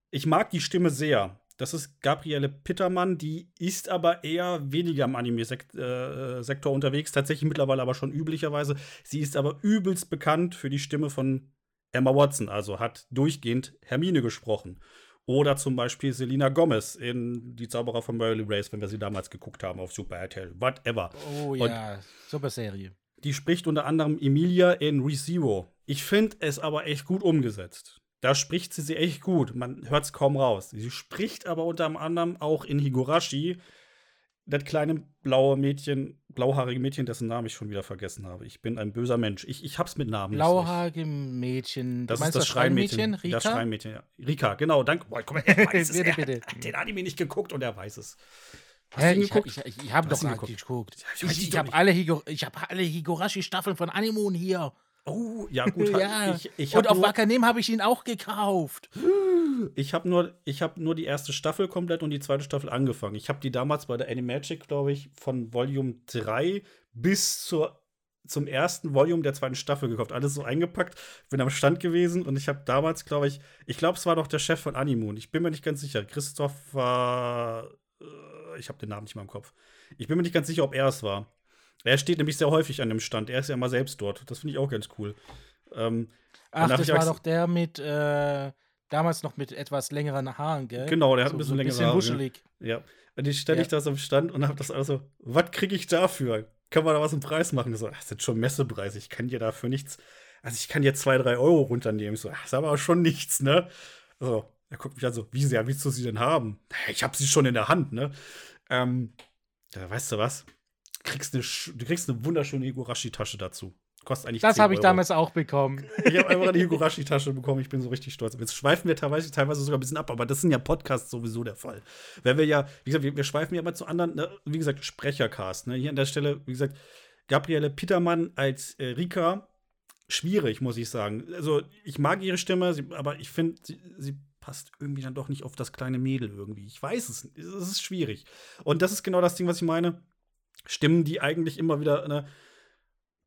ich mag die Stimme sehr. Das ist Gabriele Pittermann, die ist aber eher weniger im Anime-Sektor äh, unterwegs, tatsächlich mittlerweile aber schon üblicherweise. Sie ist aber übelst bekannt für die Stimme von Emma Watson, also hat durchgehend Hermine gesprochen. Oder zum Beispiel Selina Gomez in Die Zauberer von Merrily Race, wenn wir sie damals geguckt haben auf Super RTL. Whatever. Oh ja, super Serie. Die spricht unter anderem Emilia in ReZero. Ich finde es aber echt gut umgesetzt. Da spricht sie sie echt gut. Man hört es kaum raus. Sie spricht aber unter anderem auch in Higurashi das kleine blaue Mädchen, blauhaarige Mädchen, dessen Namen ich schon wieder vergessen habe. Ich bin ein böser Mensch. Ich, ich hab's mit Namen. Blauhaarige Mädchen. Das ist das, das Schreimädchen. Rika? Das Schreimädchen, ja. Rika, genau. Danke. Boah, komm, er weiß es. bitte, er bitte. hat den Anime nicht geguckt und er weiß es. Hast Hä, ich, ich, ich, ich habe doch geguckt. geguckt. Ich, ich, ich habe alle, hab alle Higurashi-Staffeln von Animon hier. Oh, ja, gut. ja. Ich, ich und auf Wakanim habe ich ihn auch gekauft. Ich habe nur, hab nur die erste Staffel komplett und die zweite Staffel angefangen. Ich habe die damals bei der Animagic, glaube ich, von Volume 3 bis zur, zum ersten Volume der zweiten Staffel gekauft. Alles so eingepackt, bin am Stand gewesen und ich habe damals, glaube ich, ich glaube, es war doch der Chef von Animoon. Ich bin mir nicht ganz sicher. Christopher, äh, ich habe den Namen nicht mehr im Kopf. Ich bin mir nicht ganz sicher, ob er es war. Er steht nämlich sehr häufig an dem Stand. Er ist ja mal selbst dort. Das finde ich auch ganz cool. Ähm, Ach, das war doch der mit, äh, damals noch mit etwas längeren Haaren, gell? Genau, der hat so, ein bisschen so längere Haare. Ein bisschen wuschelig. Ja. Und ich stelle ja. ich das am Stand und habe das also, was kriege ich dafür? Kann man da was im Preis machen? So, das sind schon Messepreise. Ich kann dir dafür nichts. Also, ich kann dir zwei, drei Euro runternehmen. Ich so, das ist aber schon nichts, ne? Also, er guckt mich an so, wie sehr willst du sie denn haben? Ich habe sie schon in der Hand, ne? Ähm, ja, weißt du was? kriegst eine, du kriegst eine wunderschöne Higurashi-Tasche dazu. Kostet eigentlich Das habe ich damals auch bekommen. Ich habe einfach eine Higurashi-Tasche bekommen. Ich bin so richtig stolz. Jetzt schweifen wir teilweise, teilweise sogar ein bisschen ab, aber das sind ja Podcasts sowieso der Fall. Wenn wir ja, wie gesagt, wir, wir schweifen ja immer zu anderen, ne, wie gesagt, Sprechercast. Ne? Hier an der Stelle, wie gesagt, Gabriele Pittermann als äh, Rika, schwierig, muss ich sagen. Also, ich mag ihre Stimme, sie, aber ich finde, sie, sie passt irgendwie dann doch nicht auf das kleine Mädel irgendwie. Ich weiß es, es ist schwierig. Und das ist genau das Ding, was ich meine Stimmen, die eigentlich immer wieder ne,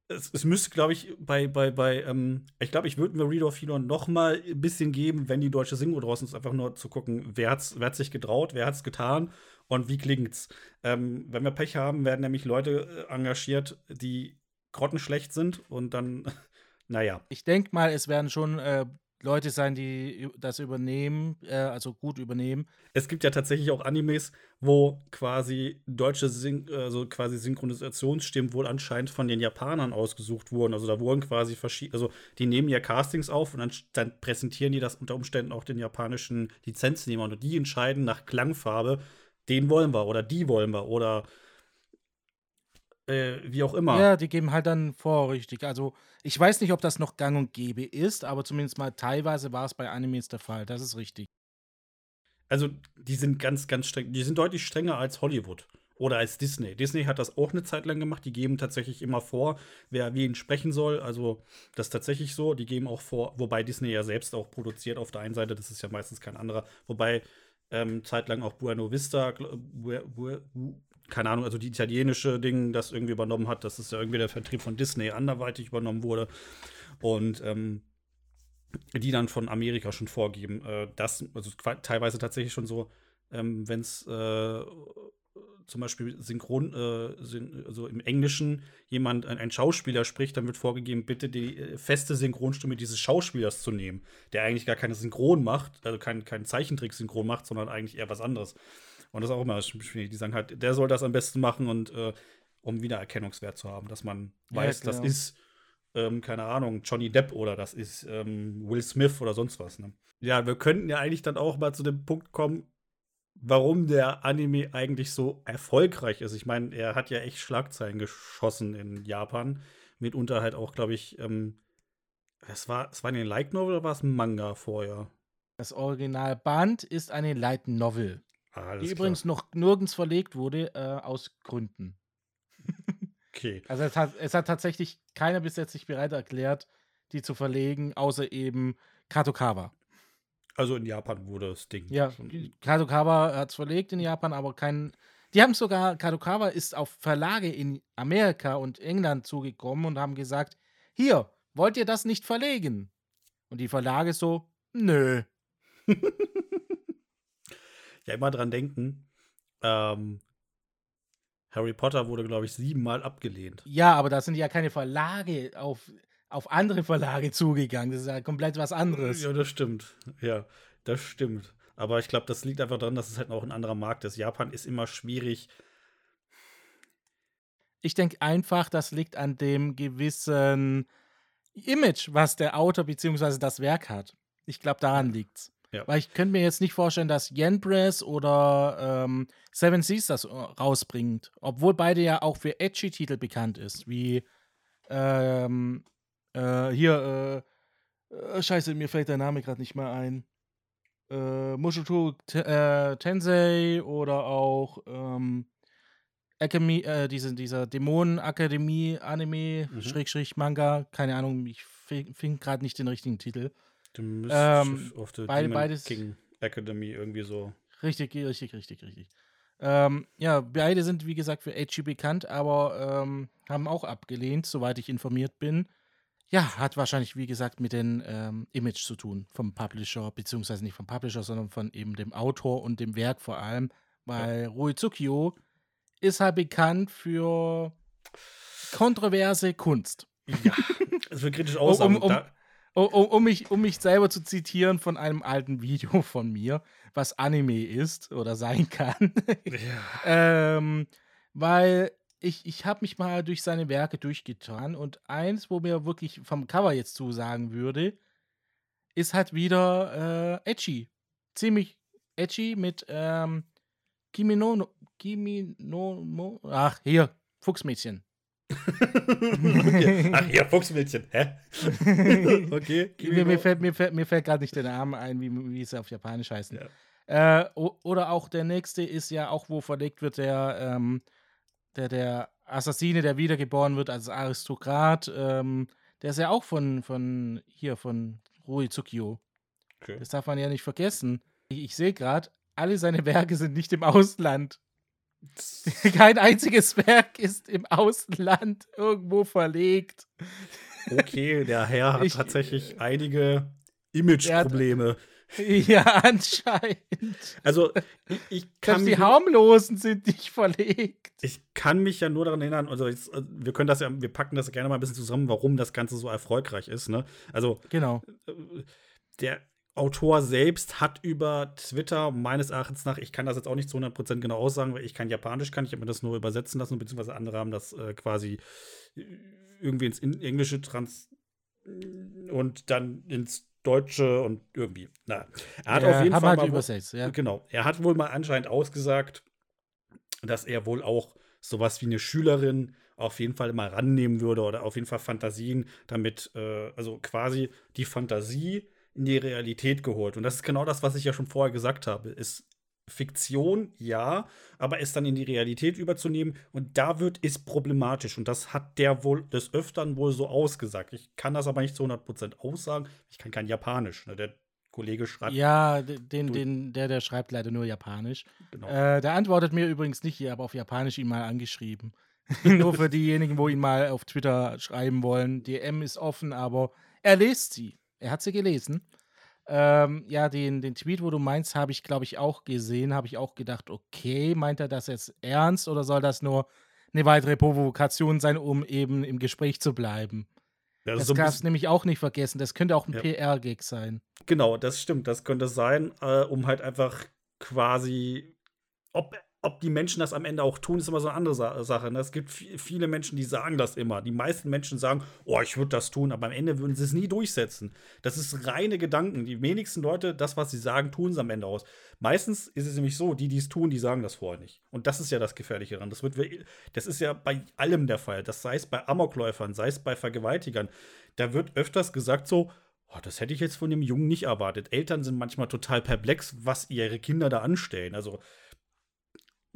es, es, müsste, glaube ich, bei, bei, bei, ähm, ich glaube, ich würde mir Read of Healon noch mal ein bisschen geben, wenn die deutsche Synchro draußen ist, einfach nur zu gucken, wer, hat's, wer hat sich getraut, wer hat es getan und wie klingt's. Ähm, wenn wir Pech haben, werden nämlich Leute äh, engagiert, die grottenschlecht sind und dann, naja. Ich denke mal, es werden schon äh, Leute sein, die das übernehmen, äh, also gut übernehmen. Es gibt ja tatsächlich auch Animes, wo quasi deutsche Syn also quasi Synchronisationsstimmen wohl anscheinend von den Japanern ausgesucht wurden. Also da wurden quasi verschiedene, also die nehmen ja Castings auf und dann, dann, präsentieren die das unter Umständen auch den japanischen Lizenznehmern und die entscheiden nach Klangfarbe, den wollen wir oder die wollen wir oder äh, wie auch immer. Ja, die geben halt dann vor, richtig. Also, ich weiß nicht, ob das noch gang und gäbe ist, aber zumindest mal teilweise war es bei Animes der Fall. Das ist richtig. Also, die sind ganz, ganz streng. Die sind deutlich strenger als Hollywood oder als Disney. Disney hat das auch eine Zeit lang gemacht. Die geben tatsächlich immer vor, wer wen sprechen soll. Also, das ist tatsächlich so. Die geben auch vor, wobei Disney ja selbst auch produziert auf der einen Seite. Das ist ja meistens kein anderer. Wobei ähm, zeitlang auch Bueno Vista, Bu Bu keine Ahnung, also die italienische Ding das irgendwie übernommen hat, dass es ja irgendwie der Vertrieb von Disney anderweitig übernommen wurde. Und ähm, die dann von Amerika schon vorgeben, äh, dass, also teilweise tatsächlich schon so, ähm, wenn es äh, zum Beispiel synchron, äh, syn also im Englischen jemand, ein, ein, Schauspieler spricht, dann wird vorgegeben, bitte die äh, feste Synchronstimme dieses Schauspielers zu nehmen, der eigentlich gar keine Synchron macht, also kein, kein Zeichentrick-Synchron macht, sondern eigentlich eher was anderes. Und das ist auch immer schwierig. Die sagen halt, der soll das am besten machen und äh, um Wiedererkennungswert zu haben, dass man weiß, ja, das ist, ähm, keine Ahnung, Johnny Depp oder das ist ähm, Will Smith oder sonst was. Ne? Ja, wir könnten ja eigentlich dann auch mal zu dem Punkt kommen, warum der Anime eigentlich so erfolgreich ist. Ich meine, er hat ja echt Schlagzeilen geschossen in Japan. Mitunter halt auch, glaube ich, ähm, es war, es war eine Light Novel oder war es ein Manga vorher? Das Originalband ist eine Light Novel. Alles die klar. übrigens noch nirgends verlegt wurde, äh, aus Gründen. okay. Also es hat, es hat tatsächlich keiner bis jetzt sich bereit erklärt, die zu verlegen, außer eben Katokawa. Also in Japan wurde das Ding. Ja, Kadokawa hat es verlegt in Japan, aber kein. Die haben sogar, Kadokawa ist auf Verlage in Amerika und England zugekommen und haben gesagt: Hier, wollt ihr das nicht verlegen? Und die Verlage so, nö. ja, immer dran denken. Ähm, Harry Potter wurde, glaube ich, siebenmal abgelehnt. Ja, aber da sind ja keine Verlage auf, auf andere Verlage zugegangen. Das ist ja komplett was anderes. Ja, das stimmt. Ja, das stimmt. Aber ich glaube, das liegt einfach daran, dass es halt auch ein anderer Markt ist. Japan ist immer schwierig. Ich denke einfach, das liegt an dem gewissen Image, was der Autor bzw. das Werk hat. Ich glaube, daran liegt's. Ja. Weil ich könnte mir jetzt nicht vorstellen, dass Yen Press oder ähm, Seven Seas das rausbringt. Obwohl beide ja auch für edgy Titel bekannt ist, wie ähm, äh, hier, äh, äh, scheiße, mir fällt der Name gerade nicht mehr ein. Äh, Mushoku äh, Tensei oder auch ähm, Akademie, äh, diese, dieser Dämonenakademie-Anime, mhm. Schrägstrich Manga, keine Ahnung, ich finde gerade nicht den richtigen Titel. The ähm, of the beide, beides, King Academy, irgendwie so. Richtig, richtig, richtig, richtig. Ähm, ja, beide sind, wie gesagt, für HG bekannt, aber ähm, haben auch abgelehnt, soweit ich informiert bin. Ja, hat wahrscheinlich, wie gesagt, mit dem ähm, Image zu tun vom Publisher, beziehungsweise nicht vom Publisher, sondern von eben dem Autor und dem Werk vor allem, weil ja. Ruizukio ist halt bekannt für kontroverse Kunst. Ja, es wird kritisch Aussagen. Um, um, um, um, mich, um mich selber zu zitieren von einem alten Video von mir, was Anime ist oder sein kann. Ja. ähm, weil ich, ich habe mich mal durch seine Werke durchgetan und eins, wo mir wirklich vom Cover jetzt zusagen würde, ist halt wieder äh, edgy. Ziemlich edgy mit ähm, Kimi no, Kimi no, ach, hier, Fuchsmädchen. Okay. Ach ja, Fuchsmädchen. Hä? okay. Mir, mir, fällt, mir fällt, mir fällt gerade nicht der Name ein, wie, wie es auf Japanisch heißt. Ja. Äh, oder auch der nächste ist ja auch, wo verlegt wird, der, ähm, der, der Assassine, der wiedergeboren wird als Aristokrat. Ähm, der ist ja auch von, von hier, von Rui Tsukio. Okay. Das darf man ja nicht vergessen. Ich, ich sehe gerade, alle seine Werke sind nicht im Ausland. Kein einziges Werk ist im Ausland irgendwo verlegt. Okay, der Herr hat ich, tatsächlich einige Imageprobleme. Ja, anscheinend. Also, ich kann. Selbst die harmlosen sind nicht verlegt. Ich kann mich ja nur daran erinnern, also jetzt, äh, wir können das ja, wir packen das gerne mal ein bisschen zusammen, warum das Ganze so erfolgreich ist, ne? Also, genau. Äh, der Autor selbst hat über Twitter meines Erachtens nach, ich kann das jetzt auch nicht zu 100% genau aussagen, weil ich kein Japanisch kann, ich habe mir das nur übersetzen lassen, beziehungsweise andere haben das äh, quasi irgendwie ins Englische trans und dann ins Deutsche und irgendwie. Na, er hat ja, auf jeden Fall halt mal übersetzt, ja. Genau, er hat wohl mal anscheinend ausgesagt, dass er wohl auch sowas wie eine Schülerin auf jeden Fall mal rannehmen würde oder auf jeden Fall Fantasien damit, äh, also quasi die Fantasie in die Realität geholt. Und das ist genau das, was ich ja schon vorher gesagt habe. Ist Fiktion, ja, aber es dann in die Realität überzunehmen und da wird es problematisch. Und das hat der wohl des Öfteren wohl so ausgesagt. Ich kann das aber nicht zu 100% aussagen. Ich kann kein Japanisch. Ne? Der Kollege schreibt. Ja, den, den, der, der schreibt leider nur Japanisch. Genau. Äh, der antwortet mir übrigens nicht, ich habe auf Japanisch ihn mal angeschrieben. nur für diejenigen, wo ihn mal auf Twitter schreiben wollen. DM ist offen, aber er liest sie. Er hat sie gelesen. Ähm, ja, den, den Tweet, wo du meinst, habe ich, glaube ich, auch gesehen. Habe ich auch gedacht, okay, meint er das jetzt ernst oder soll das nur eine weitere Provokation sein, um eben im Gespräch zu bleiben? Ja, das so darfst du nämlich auch nicht vergessen. Das könnte auch ein ja. PR-Gag sein. Genau, das stimmt. Das könnte sein, äh, um halt einfach quasi, ob ob die Menschen das am Ende auch tun, ist immer so eine andere Sa Sache. Ne? Es gibt viele Menschen, die sagen das immer. Die meisten Menschen sagen, oh, ich würde das tun, aber am Ende würden sie es nie durchsetzen. Das ist reine Gedanken. Die wenigsten Leute, das, was sie sagen, tun es am Ende aus. Meistens ist es nämlich so, die, die es tun, die sagen das vorher nicht. Und das ist ja das Gefährliche daran. Das, das ist ja bei allem der Fall. Das sei es bei Amokläufern, sei es bei Vergewaltigern. Da wird öfters gesagt so, Oh, das hätte ich jetzt von dem Jungen nicht erwartet. Eltern sind manchmal total perplex, was ihre Kinder da anstellen. Also,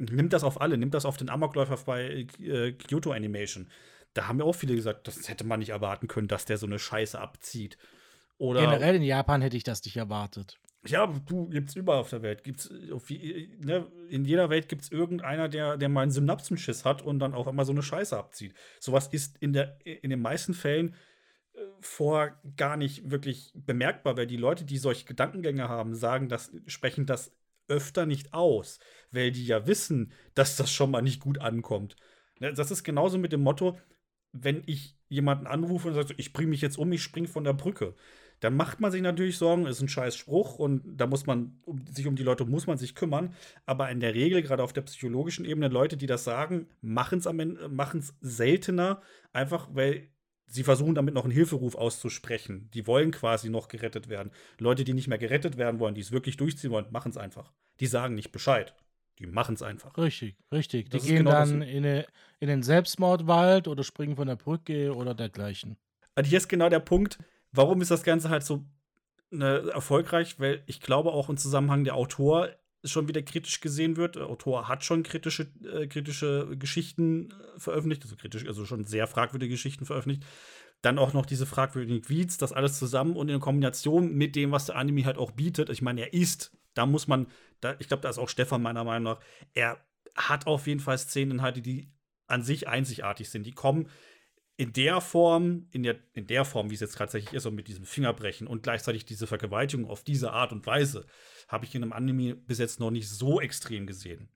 nimmt das auf alle, nimmt das auf den Amokläufer bei äh, Kyoto Animation. Da haben ja auch viele gesagt, das hätte man nicht erwarten können, dass der so eine Scheiße abzieht. Oder Generell in Japan hätte ich das nicht erwartet. Ja, du gibt's überall auf der Welt. Gibt's ne, in jeder Welt gibt es irgendeiner, der, der mal einen Synapsenschiss hat und dann auf einmal so eine Scheiße abzieht. Sowas ist in, der, in den meisten Fällen vor gar nicht wirklich bemerkbar, weil die Leute, die solche Gedankengänge haben, sagen das, sprechen das öfter nicht aus, weil die ja wissen, dass das schon mal nicht gut ankommt. Ne, das ist genauso mit dem Motto, wenn ich jemanden anrufe und sage, ich bringe mich jetzt um, ich springe von der Brücke. Dann macht man sich natürlich Sorgen, ist ein scheiß Spruch und da muss man um, sich um die Leute muss man sich kümmern. Aber in der Regel, gerade auf der psychologischen Ebene, Leute, die das sagen, machen es seltener, einfach weil sie versuchen damit noch einen Hilferuf auszusprechen. Die wollen quasi noch gerettet werden. Leute, die nicht mehr gerettet werden wollen, die es wirklich durchziehen wollen, machen es einfach. Die sagen nicht Bescheid. Die machen es einfach. Richtig, richtig. Die gehen genau dann in, eine, in den Selbstmordwald oder springen von der Brücke oder dergleichen. Also hier ist genau der Punkt, warum ist das Ganze halt so ne, erfolgreich? Weil ich glaube auch im Zusammenhang der Autor schon wieder kritisch gesehen wird. Der Autor hat schon kritische, äh, kritische Geschichten äh, veröffentlicht, also kritisch, also schon sehr fragwürdige Geschichten veröffentlicht. Dann auch noch diese fragwürdigen Tweets, das alles zusammen und in Kombination mit dem, was der Anime halt auch bietet. Ich meine, er ist, da muss man, da, ich glaube, da ist auch Stefan meiner Meinung nach, er hat auf jeden Fall Szeneninhalte, die an sich einzigartig sind. Die kommen in der Form, in der, in der Form, wie es jetzt tatsächlich ist, und mit diesem Fingerbrechen und gleichzeitig diese Vergewaltigung auf diese Art und Weise, habe ich in einem Anime bis jetzt noch nicht so extrem gesehen.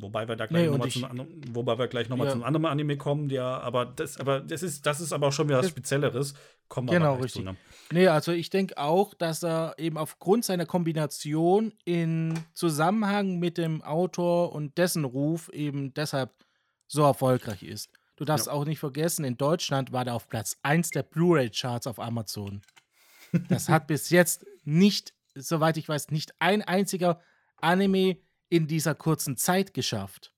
Wobei wir da gleich nee, nochmal zum, wobei wir gleich noch ja. zum anderen Anime kommen, der, aber das, aber das ist, das ist aber auch schon wieder was Spezielleres. Kommen wir genau, richtig. Zu, ne? Nee, also ich denke auch, dass er eben aufgrund seiner Kombination in Zusammenhang mit dem Autor und dessen Ruf eben deshalb so erfolgreich ist. Du darfst ja. auch nicht vergessen, in Deutschland war der auf Platz 1 der Blu-ray-Charts auf Amazon. Das hat bis jetzt nicht, soweit ich weiß, nicht ein einziger Anime in dieser kurzen Zeit geschafft.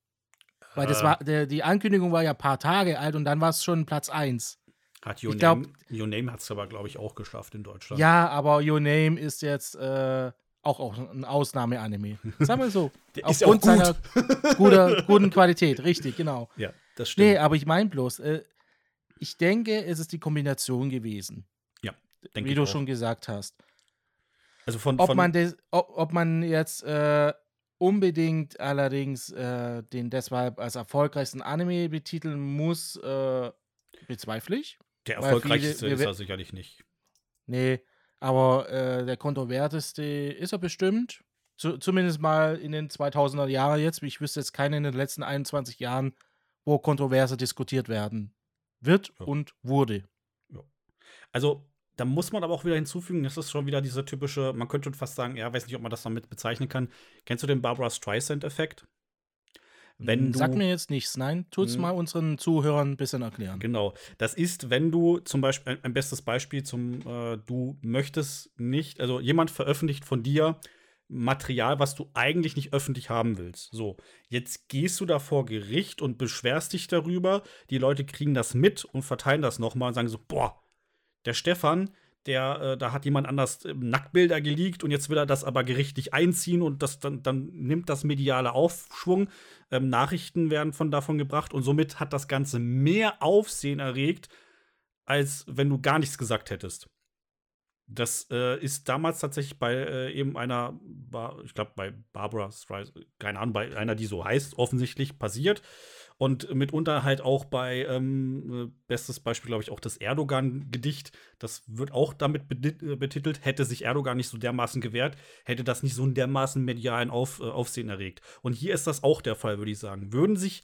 Weil das äh. war, der, die Ankündigung war ja ein paar Tage alt und dann war es schon Platz 1. Hat Your ich Name, Your Name hat es aber, glaube ich, auch geschafft in Deutschland. Ja, aber Your Name ist jetzt äh, auch, auch ein Ausnahme-Anime. Sagen wir so. Aufgrund ja seiner guter, guten Qualität, richtig, genau. Ja. Das stimmt. Nee, aber ich meine bloß, äh, ich denke, es ist die Kombination gewesen. Ja, denke Wie du auch. schon gesagt hast. Also von, ob, von man des, ob, ob, man jetzt äh, unbedingt allerdings äh, den deshalb als erfolgreichsten Anime betiteln muss, äh, bezweifle ich. Der erfolgreichste viele, ist er sicherlich nicht. Nee, aber äh, der kontroverteste ist er bestimmt. Zu, zumindest mal in den 2000er Jahren jetzt. Ich wüsste jetzt keinen in den letzten 21 Jahren, wo kontroverse diskutiert werden wird ja. und wurde. Ja. Also, da muss man aber auch wieder hinzufügen, das ist schon wieder diese typische, man könnte fast sagen, ja, weiß nicht, ob man das damit bezeichnen kann. Kennst du den Barbara Streisand-Effekt? Wenn hm, du, Sag mir jetzt nichts, nein, tut's hm. mal unseren Zuhörern ein bisschen erklären. Genau. Das ist, wenn du zum Beispiel, ein, ein bestes Beispiel zum, äh, du möchtest nicht, also jemand veröffentlicht von dir Material, was du eigentlich nicht öffentlich haben willst. So, jetzt gehst du da vor Gericht und beschwerst dich darüber. Die Leute kriegen das mit und verteilen das nochmal und sagen so: Boah, der Stefan, der, äh, da hat jemand anders äh, Nacktbilder geleakt und jetzt will er das aber gerichtlich einziehen und das dann, dann nimmt das mediale Aufschwung. Ähm, Nachrichten werden von davon gebracht und somit hat das Ganze mehr Aufsehen erregt, als wenn du gar nichts gesagt hättest. Das äh, ist damals tatsächlich bei äh, eben einer, ich glaube bei Barbara Streisand, keine Ahnung, bei einer, die so heißt, offensichtlich passiert. Und mitunter halt auch bei, ähm, äh, bestes Beispiel, glaube ich, auch das Erdogan-Gedicht. Das wird auch damit äh, betitelt. Hätte sich Erdogan nicht so dermaßen gewehrt, hätte das nicht so einen dermaßen medialen Auf, äh, Aufsehen erregt. Und hier ist das auch der Fall, würde ich sagen. Würden sich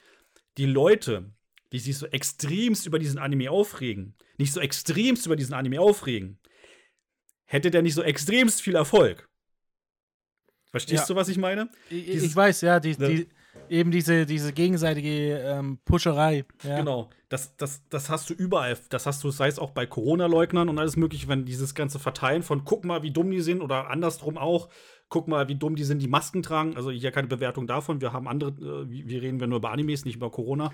die Leute, die sich so extremst über diesen Anime aufregen, nicht so extremst über diesen Anime aufregen, hätte der nicht so extremst viel Erfolg. Verstehst ja. du, was ich meine? Ich, ich weiß, ja, die, ne? die, eben diese, diese gegenseitige ähm, Puscherei. Ja. Genau, das, das, das hast du überall. Das hast du, sei es auch bei Corona-Leugnern und alles mögliche, wenn dieses ganze Verteilen von guck mal, wie dumm die sind oder andersrum auch, guck mal, wie dumm die sind, die Masken tragen. Also hier keine Bewertung davon. Wir haben andere, äh, wir reden wir nur über Animes, nicht über Corona.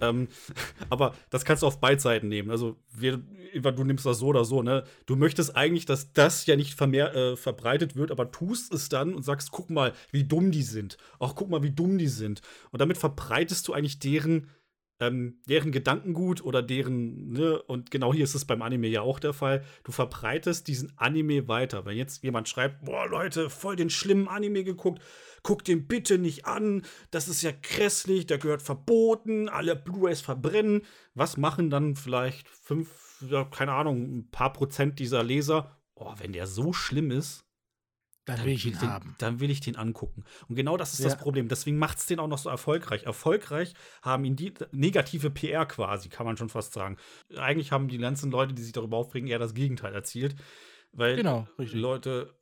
Ähm, aber das kannst du auf beide Seiten nehmen. Also wir, du nimmst das so oder so. Ne? Du möchtest eigentlich, dass das ja nicht vermehr, äh, verbreitet wird, aber tust es dann und sagst, guck mal, wie dumm die sind. Auch guck mal, wie dumm die sind. Und damit verbreitest du eigentlich deren ähm, deren Gedankengut oder deren, ne, und genau hier ist es beim Anime ja auch der Fall, du verbreitest diesen Anime weiter. Wenn jetzt jemand schreibt, boah, Leute, voll den schlimmen Anime geguckt, guckt den bitte nicht an, das ist ja grässlich, der gehört verboten, alle Blu-rays verbrennen. Was machen dann vielleicht fünf, ja, keine Ahnung, ein paar Prozent dieser Leser? Oh, wenn der so schlimm ist, dann, dann will ich ihn den, haben. Dann will ich den angucken. Und genau das ist ja. das Problem. Deswegen macht es den auch noch so erfolgreich. Erfolgreich haben ihn die negative PR quasi, kann man schon fast sagen. Eigentlich haben die ganzen Leute, die sich darüber aufregen, eher das Gegenteil erzielt. Weil genau, Leute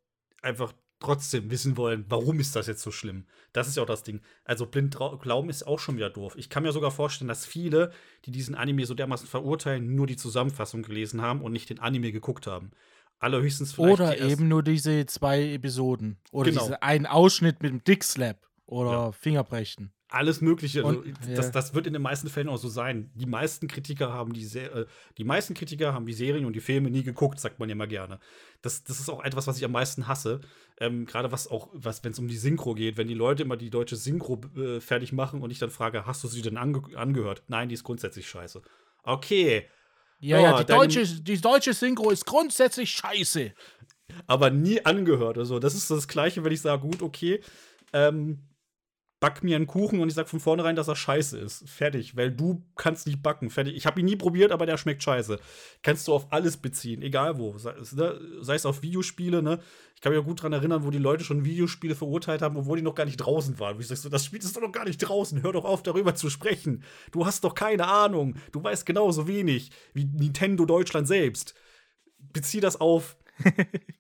einfach trotzdem wissen wollen, warum ist das jetzt so schlimm? Das ist ja auch das Ding. Also blind glauben ist auch schon wieder doof. Ich kann mir sogar vorstellen, dass viele, die diesen Anime so dermaßen verurteilen, nur die Zusammenfassung gelesen haben und nicht den Anime geguckt haben. Allerhöchstens vielleicht. Oder eben nur diese zwei Episoden. Oder genau. einen Ausschnitt mit dem Dick-Slap oder ja. Fingerbrechen. Alles Mögliche. Also, und, das, ja. das, wird in den meisten Fällen auch so sein. Die meisten Kritiker haben die, äh, die meisten Kritiker haben die Serien und die Filme nie geguckt, sagt man ja immer gerne. Das, das ist auch etwas, was ich am meisten hasse. Ähm, Gerade was auch, was, wenn es um die Synchro geht, wenn die Leute immer die deutsche Synchro äh, fertig machen und ich dann frage, hast du sie denn ange angehört? Nein, die ist grundsätzlich scheiße. Okay, ja, oh, ja, die deutsche, die deutsche Synchro ist grundsätzlich scheiße. Aber nie angehört. Also, das ist das Gleiche, wenn ich sage, gut, okay, ähm, back mir einen Kuchen und ich sag von vornherein, dass er scheiße ist. Fertig, weil du kannst nicht backen. Fertig. Ich habe ihn nie probiert, aber der schmeckt scheiße. Kannst du auf alles beziehen, egal wo. Sei, ne, es auf Videospiele, ne? Ich kann mich ja gut daran erinnern, wo die Leute schon Videospiele verurteilt haben, obwohl die noch gar nicht draußen waren. Wie sagst du, das Spiel ist doch noch gar nicht draußen. Hör doch auf, darüber zu sprechen. Du hast doch keine Ahnung. Du weißt genauso wenig wie Nintendo Deutschland selbst. Bezieh das auf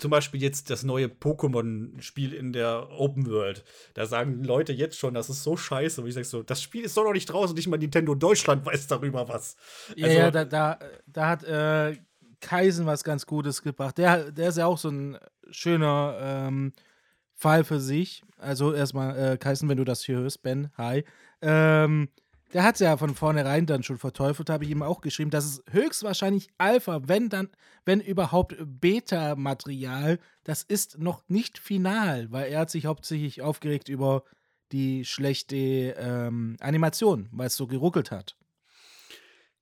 zum Beispiel jetzt das neue Pokémon-Spiel in der Open World. Da sagen Leute jetzt schon, das ist so scheiße. Und ich sag so, das Spiel ist doch noch nicht draußen, nicht mal Nintendo Deutschland weiß darüber was. Ja, also, ja da, da, da hat äh, Kaisen was ganz Gutes gebracht. Der, der ist ja auch so ein schöner ähm, Fall für sich. Also erstmal, äh, Kaisen, wenn du das hier hörst, Ben, hi. Ähm, der hat es ja von vornherein dann schon verteufelt, habe ich ihm auch geschrieben, dass es höchstwahrscheinlich Alpha, wenn dann, wenn überhaupt Beta-Material, das ist noch nicht final, weil er hat sich hauptsächlich aufgeregt über die schlechte ähm, Animation, weil es so geruckelt hat.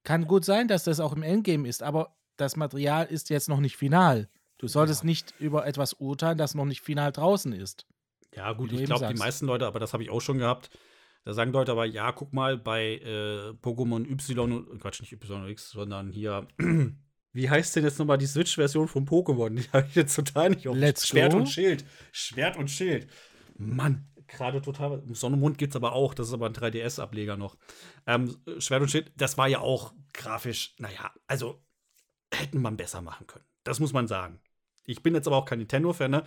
Kann gut sein, dass das auch im Endgame ist, aber das Material ist jetzt noch nicht final. Du solltest ja. nicht über etwas urteilen, das noch nicht final draußen ist. Ja, gut, ich glaube, die meisten Leute, aber das habe ich auch schon gehabt, da sagen Leute aber, ja, guck mal, bei äh, Pokémon Y, Quatsch, nicht Y und X, sondern hier, wie heißt denn jetzt nochmal die Switch-Version von Pokémon? Die habe ich jetzt total nicht auf. Let's Schwert go. und Schild. Schwert und Schild. Mann, gerade total. Sonnenmond gibt es aber auch, das ist aber ein 3DS-Ableger noch. Ähm, Schwert und Schild, das war ja auch grafisch, naja, also hätten man besser machen können. Das muss man sagen. Ich bin jetzt aber auch kein Nintendo-Fan, ne?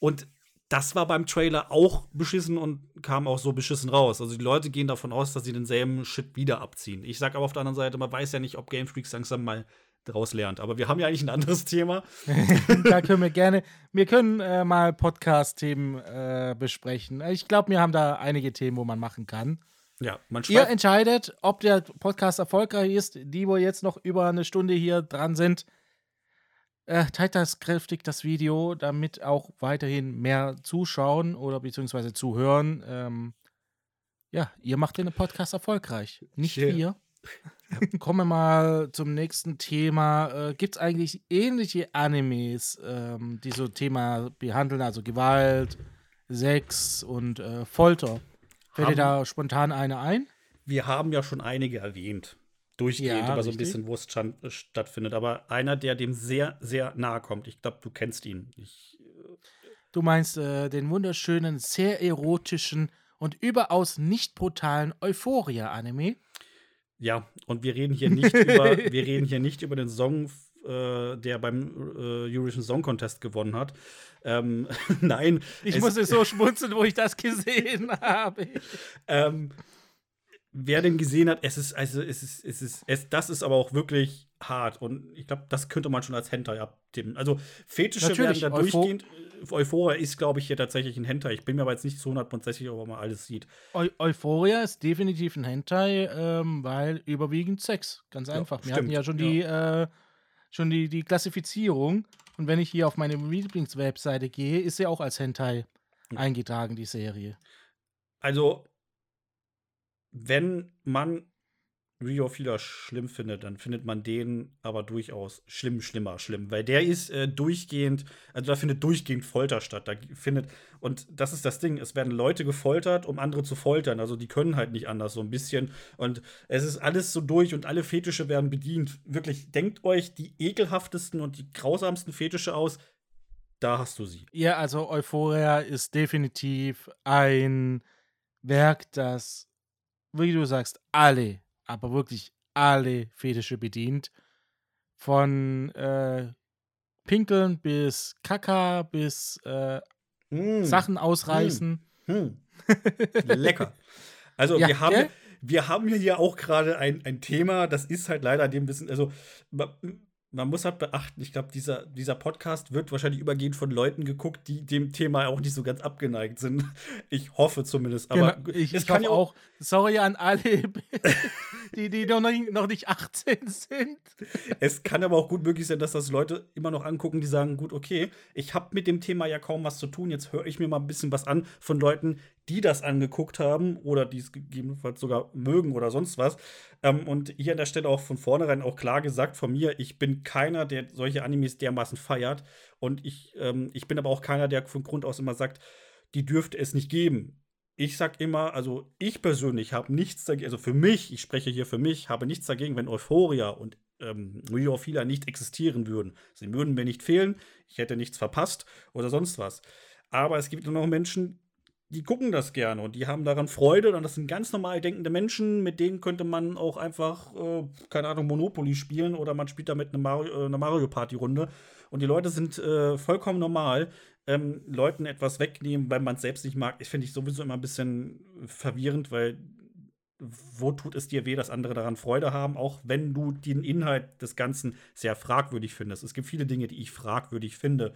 Und das war beim Trailer auch beschissen und kam auch so beschissen raus. Also die Leute gehen davon aus, dass sie denselben Shit wieder abziehen. Ich sag aber auf der anderen Seite, man weiß ja nicht, ob Game Freaks langsam mal daraus lernt. Aber wir haben ja eigentlich ein anderes Thema. da können wir gerne, wir können äh, mal Podcast-Themen äh, besprechen. Ich glaube, wir haben da einige Themen, wo man machen kann. Ja, man Ihr entscheidet, ob der Podcast erfolgreich ist. Die, wo jetzt noch über eine Stunde hier dran sind, äh, teilt das kräftig das Video, damit auch weiterhin mehr zuschauen oder beziehungsweise zuhören. Ähm, ja, ihr macht den Podcast erfolgreich, nicht yeah. wir. Kommen wir mal zum nächsten Thema. Äh, Gibt es eigentlich ähnliche Animes, ähm, die so Thema behandeln, also Gewalt, Sex und äh, Folter? Fällt dir da spontan eine ein? Wir haben ja schon einige erwähnt durchgehend, ja, aber so ein bisschen, wo es stattfindet. Aber einer, der dem sehr, sehr nahe kommt. Ich glaube, du kennst ihn. Ich, äh du meinst äh, den wunderschönen, sehr erotischen und überaus nicht brutalen Euphoria-Anime? Ja, und wir reden hier nicht über, wir reden hier nicht über den Song, äh, der beim äh, Eurovision Song Contest gewonnen hat. Ähm, nein. Ich musste so schmunzeln, wo ich das gesehen habe. ähm, wer den gesehen hat, es ist, also es ist, es ist, es, das ist aber auch wirklich hart. Und ich glaube, das könnte man schon als Hentai abtippen. Also Fetische Natürlich, werden da durchgehend. Euphoria ist, glaube ich, hier tatsächlich ein Hentai. Ich bin mir aber jetzt nicht zu 100% sicher, ob man alles sieht. Eu Euphoria ist definitiv ein Hentai, ähm, weil überwiegend Sex. Ganz einfach. Ja, Wir hatten ja schon die, ja. Äh, schon die, die Klassifizierung. Und wenn ich hier auf meine Lieblingswebseite gehe, ist sie auch als Hentai mhm. eingetragen, die Serie. Also wenn man Rio Fila schlimm findet, dann findet man den aber durchaus schlimm, schlimmer, schlimm. Weil der ist äh, durchgehend, also da findet durchgehend Folter statt. Da findet, und das ist das Ding, es werden Leute gefoltert, um andere zu foltern. Also die können halt nicht anders, so ein bisschen. Und es ist alles so durch und alle Fetische werden bedient. Wirklich, denkt euch die ekelhaftesten und die grausamsten Fetische aus. Da hast du sie. Ja, also Euphoria ist definitiv ein Werk, das, wie du sagst, alle aber wirklich alle Fetische bedient. Von äh, Pinkeln bis Kaka bis äh, mm. Sachen ausreißen. Mm. Mm. Lecker. Also ja, wir haben, wir haben hier auch gerade ein, ein Thema, das ist halt leider dem Wissen, also man muss halt beachten, ich glaube, dieser, dieser Podcast wird wahrscheinlich übergehend von Leuten geguckt, die dem Thema auch nicht so ganz abgeneigt sind. Ich hoffe zumindest. Aber genau, ich, es kann ja auch. Sorry an alle, die, die noch, nicht, noch nicht 18 sind. Es kann aber auch gut möglich sein, dass das Leute immer noch angucken, die sagen: Gut, okay, ich habe mit dem Thema ja kaum was zu tun. Jetzt höre ich mir mal ein bisschen was an von Leuten, die das angeguckt haben oder die es gegebenenfalls sogar mögen oder sonst was. Ähm, und hier an der Stelle auch von vornherein auch klar gesagt von mir, ich bin keiner, der solche Animes dermaßen feiert. Und ich, ähm, ich bin aber auch keiner, der von Grund aus immer sagt, die dürfte es nicht geben. Ich sag immer, also ich persönlich habe nichts dagegen, also für mich, ich spreche hier für mich, habe nichts dagegen, wenn Euphoria und ähm, Rio Fila nicht existieren würden. Sie würden mir nicht fehlen, ich hätte nichts verpasst oder sonst was. Aber es gibt nur noch Menschen, die gucken das gerne und die haben daran Freude. Und das sind ganz normal denkende Menschen, mit denen könnte man auch einfach, äh, keine Ahnung, Monopoly spielen oder man spielt damit eine Mario, äh, eine Mario Party Runde. Und die Leute sind äh, vollkommen normal. Ähm, Leuten etwas wegnehmen, weil man es selbst nicht mag, finde ich sowieso immer ein bisschen verwirrend, weil wo tut es dir weh, dass andere daran Freude haben, auch wenn du den Inhalt des Ganzen sehr fragwürdig findest. Es gibt viele Dinge, die ich fragwürdig finde.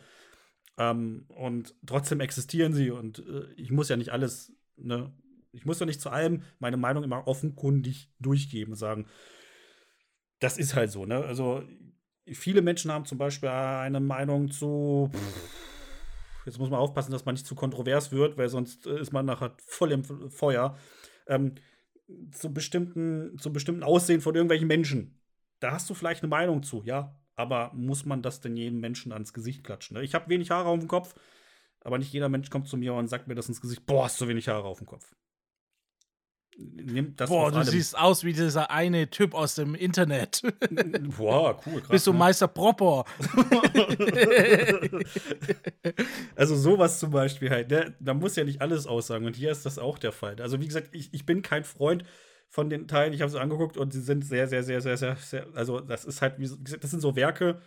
Ähm, und trotzdem existieren sie und äh, ich muss ja nicht alles, ne, ich muss ja nicht zu allem meine Meinung immer offenkundig durchgeben und sagen, das ist halt so, ne? Also viele Menschen haben zum Beispiel eine Meinung zu. Jetzt muss man aufpassen, dass man nicht zu kontrovers wird, weil sonst äh, ist man nachher voll im Feuer. Ähm, zu bestimmten, zu bestimmten Aussehen von irgendwelchen Menschen. Da hast du vielleicht eine Meinung zu, ja aber muss man das denn jedem Menschen ans Gesicht klatschen? Ne? Ich habe wenig Haare auf dem Kopf, aber nicht jeder Mensch kommt zu mir und sagt mir das ins Gesicht. Boah, hast du wenig Haare auf dem Kopf. Boah, du siehst aus wie dieser eine Typ aus dem Internet. Boah, cool. Krass, Bist du ne? Meister Propper? also sowas zum Beispiel halt. Ne? Da muss ja nicht alles aussagen. Und hier ist das auch der Fall. Also wie gesagt, ich, ich bin kein Freund von den Teilen. Ich habe sie angeguckt und sie sind sehr, sehr, sehr, sehr, sehr, sehr also das ist halt, das sind so Werke.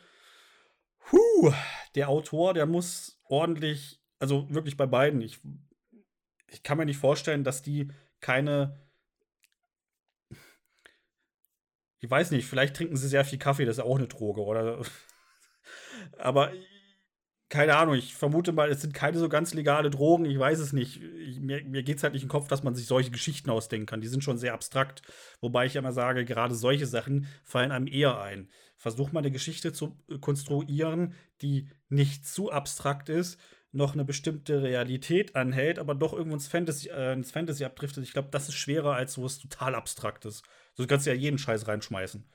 Huh, der Autor, der muss ordentlich, also wirklich bei beiden. Ich, ich kann mir nicht vorstellen, dass die keine ich weiß nicht, vielleicht trinken sie sehr viel Kaffee, das ist ja auch eine Droge, oder? Aber keine Ahnung, ich vermute mal, es sind keine so ganz legale Drogen, ich weiß es nicht. Ich, mir mir geht es halt nicht in den Kopf, dass man sich solche Geschichten ausdenken kann. Die sind schon sehr abstrakt. Wobei ich immer sage, gerade solche Sachen fallen einem eher ein. Versuch mal eine Geschichte zu äh, konstruieren, die nicht zu abstrakt ist, noch eine bestimmte Realität anhält, aber doch irgendwo ins Fantasy, äh, ins Fantasy abdriftet. Ich glaube, das ist schwerer als so was total Abstraktes. So kannst du ja jeden Scheiß reinschmeißen.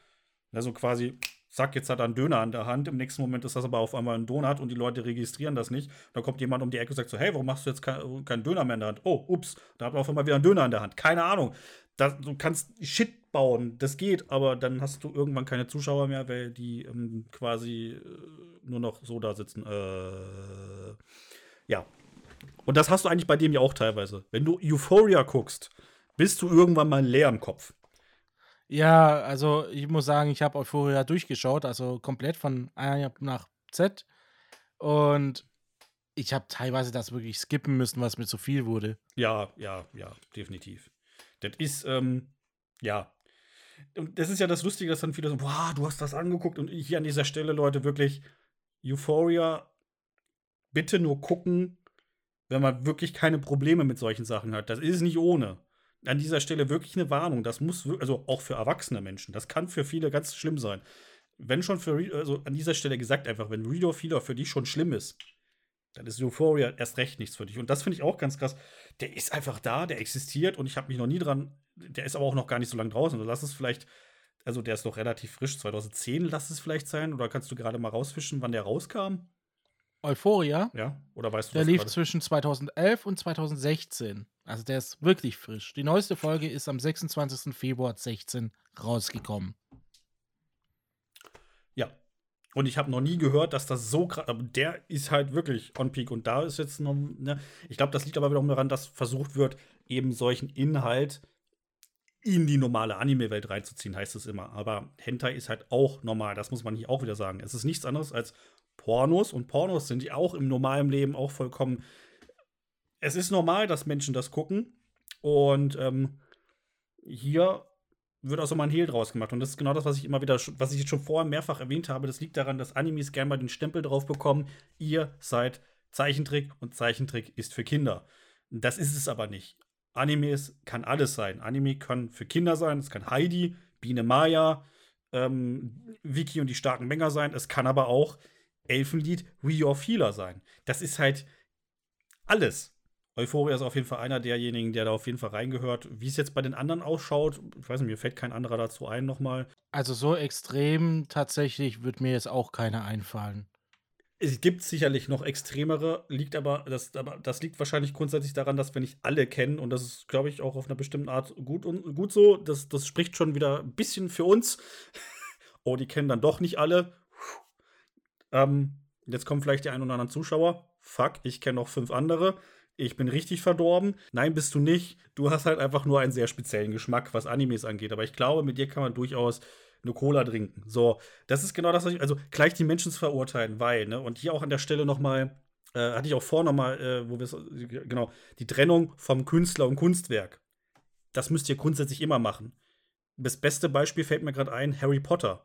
Also quasi zack, jetzt hat er einen Döner an der Hand. Im nächsten Moment ist das aber auf einmal ein Donut und die Leute registrieren das nicht. Da kommt jemand um die Ecke und sagt so, hey, warum machst du jetzt keinen kein Döner mehr in der Hand? Oh, ups, da hat man auf einmal wieder einen Döner in der Hand. Keine Ahnung. Das, du kannst Shit bauen, das geht, aber dann hast du irgendwann keine Zuschauer mehr, weil die ähm, quasi äh, nur noch so da sitzen. Äh, ja. Und das hast du eigentlich bei dem ja auch teilweise. Wenn du Euphoria guckst, bist du irgendwann mal leer im Kopf. Ja, also ich muss sagen, ich habe Euphoria durchgeschaut, also komplett von A nach Z. Und ich habe teilweise das wirklich skippen müssen, was mir zu viel wurde. Ja, ja, ja, definitiv. Das ist, ähm, ja. Und das ist ja das Lustige, dass dann viele so, wow, du hast das angeguckt. Und hier an dieser Stelle, Leute, wirklich, Euphoria, bitte nur gucken, wenn man wirklich keine Probleme mit solchen Sachen hat. Das ist nicht ohne an dieser Stelle wirklich eine Warnung. Das muss, also auch für erwachsene Menschen, das kann für viele ganz schlimm sein. Wenn schon für, also an dieser Stelle gesagt einfach, wenn Reader Feeder für dich schon schlimm ist, dann ist Euphoria erst recht nichts für dich. Und das finde ich auch ganz krass. Der ist einfach da, der existiert und ich habe mich noch nie dran. Der ist aber auch noch gar nicht so lange draußen. Also lass es vielleicht, also der ist noch relativ frisch, 2010 lass es vielleicht sein. Oder kannst du gerade mal rausfischen, wann der rauskam? Euphoria? Ja, oder weißt du Der lief grade? zwischen 2011 und 2016. Also der ist wirklich frisch. Die neueste Folge ist am 26. Februar 2016 rausgekommen. Ja, und ich habe noch nie gehört, dass das so krass. Aber der ist halt wirklich on peak. Und da ist jetzt noch. Ne, ich glaube, das liegt aber wiederum daran, dass versucht wird, eben solchen Inhalt in die normale Anime-Welt reinzuziehen, heißt es immer. Aber Hentai ist halt auch normal. Das muss man hier auch wieder sagen. Es ist nichts anderes als Pornos. Und Pornos sind ja auch im normalen Leben auch vollkommen. Es ist normal, dass Menschen das gucken. Und ähm, hier wird auch so mal ein Hehl draus gemacht. Und das ist genau das, was ich immer wieder, was ich schon vorher mehrfach erwähnt habe. Das liegt daran, dass Animes gerne mal den Stempel drauf bekommen, ihr seid Zeichentrick und Zeichentrick ist für Kinder. Das ist es aber nicht. Animes kann alles sein. Anime kann für Kinder sein, es kann Heidi, Biene Maya, ähm, Vicky und die starken Männer sein. Es kann aber auch Elfenlied, We of Healer sein. Das ist halt alles. Euphoria ist auf jeden Fall einer derjenigen, der da auf jeden Fall reingehört. Wie es jetzt bei den anderen ausschaut, ich weiß nicht, mir fällt kein anderer dazu ein nochmal. Also so extrem tatsächlich wird mir jetzt auch keiner einfallen. Es gibt sicherlich noch extremere, liegt aber das, aber das liegt wahrscheinlich grundsätzlich daran, dass wir nicht alle kennen und das ist, glaube ich, auch auf einer bestimmten Art gut und gut so. Das, das spricht schon wieder ein bisschen für uns. oh, die kennen dann doch nicht alle. Ähm, jetzt kommen vielleicht die ein oder anderen Zuschauer. Fuck, ich kenne noch fünf andere ich bin richtig verdorben. Nein, bist du nicht. Du hast halt einfach nur einen sehr speziellen Geschmack, was Animes angeht. Aber ich glaube, mit dir kann man durchaus eine Cola trinken. So, das ist genau das, was ich, also gleich die Menschen zu verurteilen, weil, ne, und hier auch an der Stelle nochmal, äh, hatte ich auch vor nochmal, äh, wo wir genau, die Trennung vom Künstler und Kunstwerk. Das müsst ihr grundsätzlich immer machen. Das beste Beispiel fällt mir gerade ein, Harry Potter.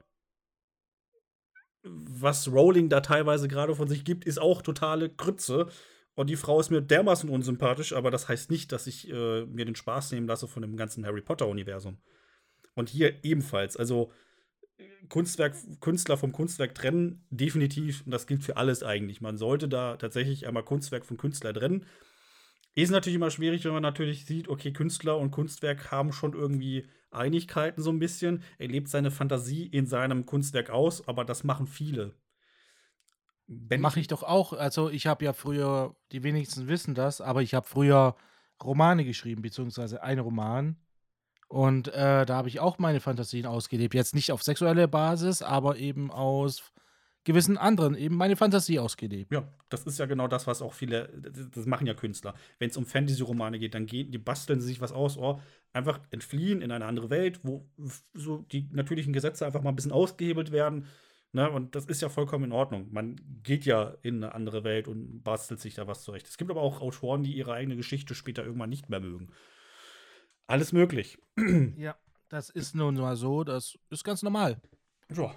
Was Rowling da teilweise gerade von sich gibt, ist auch totale Grütze. Und die Frau ist mir dermaßen unsympathisch, aber das heißt nicht, dass ich äh, mir den Spaß nehmen lasse von dem ganzen Harry Potter-Universum. Und hier ebenfalls. Also Kunstwerk, Künstler vom Kunstwerk trennen, definitiv. Und das gilt für alles eigentlich. Man sollte da tatsächlich einmal Kunstwerk von Künstler trennen. Ist natürlich immer schwierig, wenn man natürlich sieht, okay, Künstler und Kunstwerk haben schon irgendwie Einigkeiten so ein bisschen. Er lebt seine Fantasie in seinem Kunstwerk aus, aber das machen viele. Mache ich doch auch. Also ich habe ja früher, die wenigsten wissen das, aber ich habe früher Romane geschrieben, beziehungsweise einen Roman. Und äh, da habe ich auch meine Fantasien ausgelebt. Jetzt nicht auf sexuelle Basis, aber eben aus gewissen anderen eben meine Fantasie ausgelebt. Ja, das ist ja genau das, was auch viele, das machen ja Künstler. Wenn es um Fantasy-Romane geht, dann gehen, die basteln sie sich was aus, oh, einfach entfliehen in eine andere Welt, wo so die natürlichen Gesetze einfach mal ein bisschen ausgehebelt werden Ne? Und das ist ja vollkommen in Ordnung. Man geht ja in eine andere Welt und bastelt sich da was zurecht. Es gibt aber auch Autoren, die ihre eigene Geschichte später irgendwann nicht mehr mögen. Alles möglich. Ja, das ist nun mal so. Das ist ganz normal. Ja.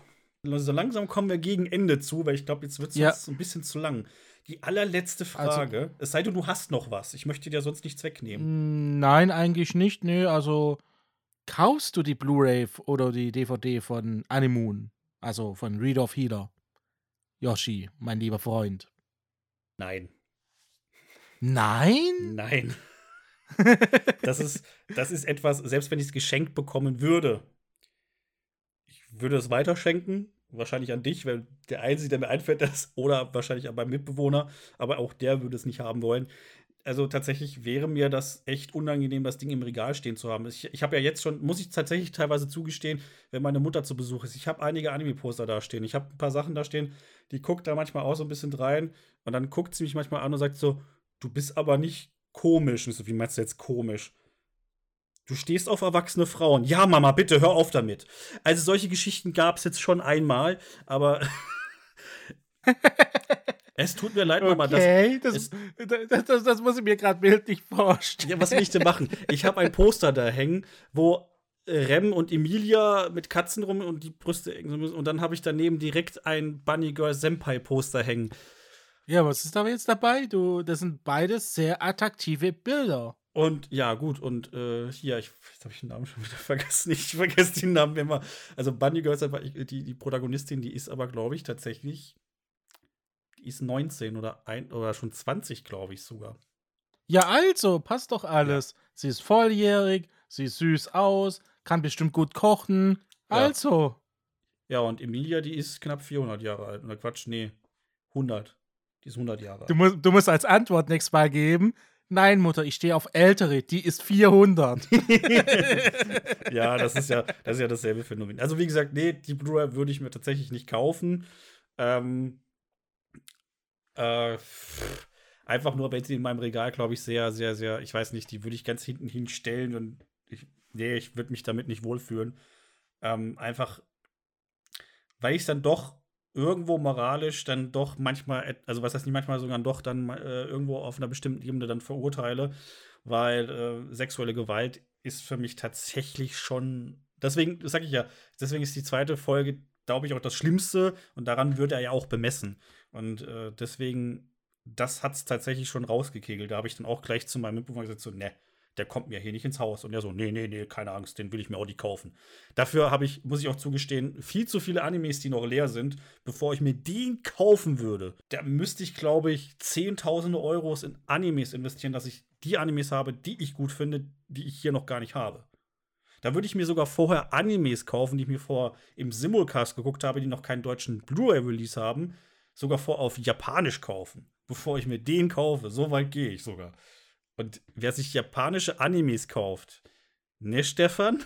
Also langsam kommen wir gegen Ende zu, weil ich glaube, jetzt wird es ja. ein bisschen zu lang. Die allerletzte also Frage, also, es sei denn, du hast noch was. Ich möchte dir sonst nichts wegnehmen. Nein, eigentlich nicht. Nö, also kaufst du die Blu-ray oder die DVD von Animoon? Also von Read of Healer. Yoshi, mein lieber Freund. Nein. Nein? Nein. das, ist, das ist etwas, selbst wenn ich es geschenkt bekommen würde, ich würde es weiterschenken, wahrscheinlich an dich, weil der Einzige, der mir einfällt, ist, oder wahrscheinlich an meinem Mitbewohner, aber auch der würde es nicht haben wollen also tatsächlich wäre mir das echt unangenehm, das Ding im Regal stehen zu haben. Ich, ich habe ja jetzt schon, muss ich tatsächlich teilweise zugestehen, wenn meine Mutter zu Besuch ist. Ich habe einige Anime-Poster da stehen. Ich habe ein paar Sachen da stehen, die guckt da manchmal auch so ein bisschen rein und dann guckt sie mich manchmal an und sagt so, du bist aber nicht komisch. Und so, wie meinst du jetzt komisch? Du stehst auf erwachsene Frauen. Ja, Mama, bitte hör auf damit. Also solche Geschichten gab es jetzt schon einmal, aber Es tut mir leid, Mama. Okay, das, das, das, das, muss ich mir gerade bildlich vorstellen. Ja, was will ich denn machen? Ich habe ein Poster da hängen, wo Rem und Emilia mit Katzen rum und die Brüste und dann habe ich daneben direkt ein Bunny Girl Senpai Poster hängen. Ja, was ist da jetzt dabei? Du, das sind beides sehr attraktive Bilder. Und ja, gut, und äh, hier, ich, jetzt habe ich den Namen schon wieder vergessen. Ich vergesse den Namen immer. Also Bunny Girl, die, die Protagonistin, die ist aber, glaube ich, tatsächlich Die ist 19 oder, ein, oder schon 20, glaube ich sogar. Ja, also, passt doch alles. Ja. Sie ist volljährig, sie sieht süß aus, kann bestimmt gut kochen. Ja. Also. Ja, und Emilia, die ist knapp 400 Jahre alt. Oder Quatsch, nee, 100. Die ist 100 Jahre alt. Du musst, du musst als Antwort nächstes Mal geben. Nein, Mutter, ich stehe auf ältere, die ist 400. ja, das ist ja, das ist ja dasselbe Phänomen. Also, wie gesagt, nee, die Blu-ray würde ich mir tatsächlich nicht kaufen. Ähm, äh, einfach nur, wenn sie in meinem Regal, glaube ich, sehr, sehr, sehr, ich weiß nicht, die würde ich ganz hinten hinstellen und ich, nee, ich würde mich damit nicht wohlfühlen. Ähm, einfach, weil ich es dann doch irgendwo moralisch dann doch manchmal, also was heißt nicht manchmal, sogar doch dann äh, irgendwo auf einer bestimmten Ebene dann verurteile, weil äh, sexuelle Gewalt ist für mich tatsächlich schon, deswegen sage ich ja, deswegen ist die zweite Folge, glaube ich, auch das Schlimmste und daran wird er ja auch bemessen. Und äh, deswegen, das hat es tatsächlich schon rausgekegelt. Da habe ich dann auch gleich zu meinem Mitbewohner gesagt, so, ne, der kommt mir hier nicht ins Haus. Und er so, nee, nee, nee, keine Angst, den will ich mir auch nicht kaufen. Dafür habe ich, muss ich auch zugestehen, viel zu viele Animes, die noch leer sind, bevor ich mir den kaufen würde. Da müsste ich, glaube ich, zehntausende Euros in Animes investieren, dass ich die Animes habe, die ich gut finde, die ich hier noch gar nicht habe. Da würde ich mir sogar vorher Animes kaufen, die ich mir vor im Simulcast geguckt habe, die noch keinen deutschen Blu-ray-Release haben, sogar vor auf Japanisch kaufen, bevor ich mir den kaufe. So weit gehe ich sogar. Und wer sich japanische Animes kauft, ne, Stefan?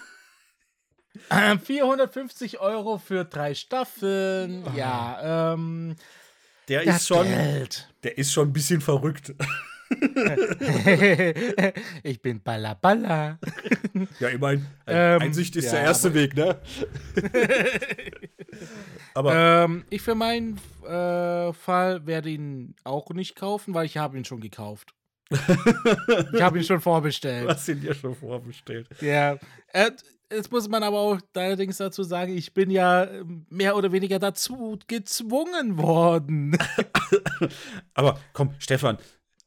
450 Euro für drei Staffeln. Oh. Ja, ähm. Der ist schon. Geld. Der ist schon ein bisschen verrückt. ich bin Balla Balla. Ja, immerhin. Ähm, Einsicht ist ja, der erste Weg, ne? aber ähm, ich für meinen äh, Fall werde ihn auch nicht kaufen, weil ich habe ihn schon gekauft ich habe ihn schon vorbestellt. Du hast ihn ja schon vorbestellt. Ja. Äh, jetzt muss man aber auch allerdings dazu sagen, ich bin ja ähm, mehr oder weniger dazu gezwungen worden. aber komm, Stefan,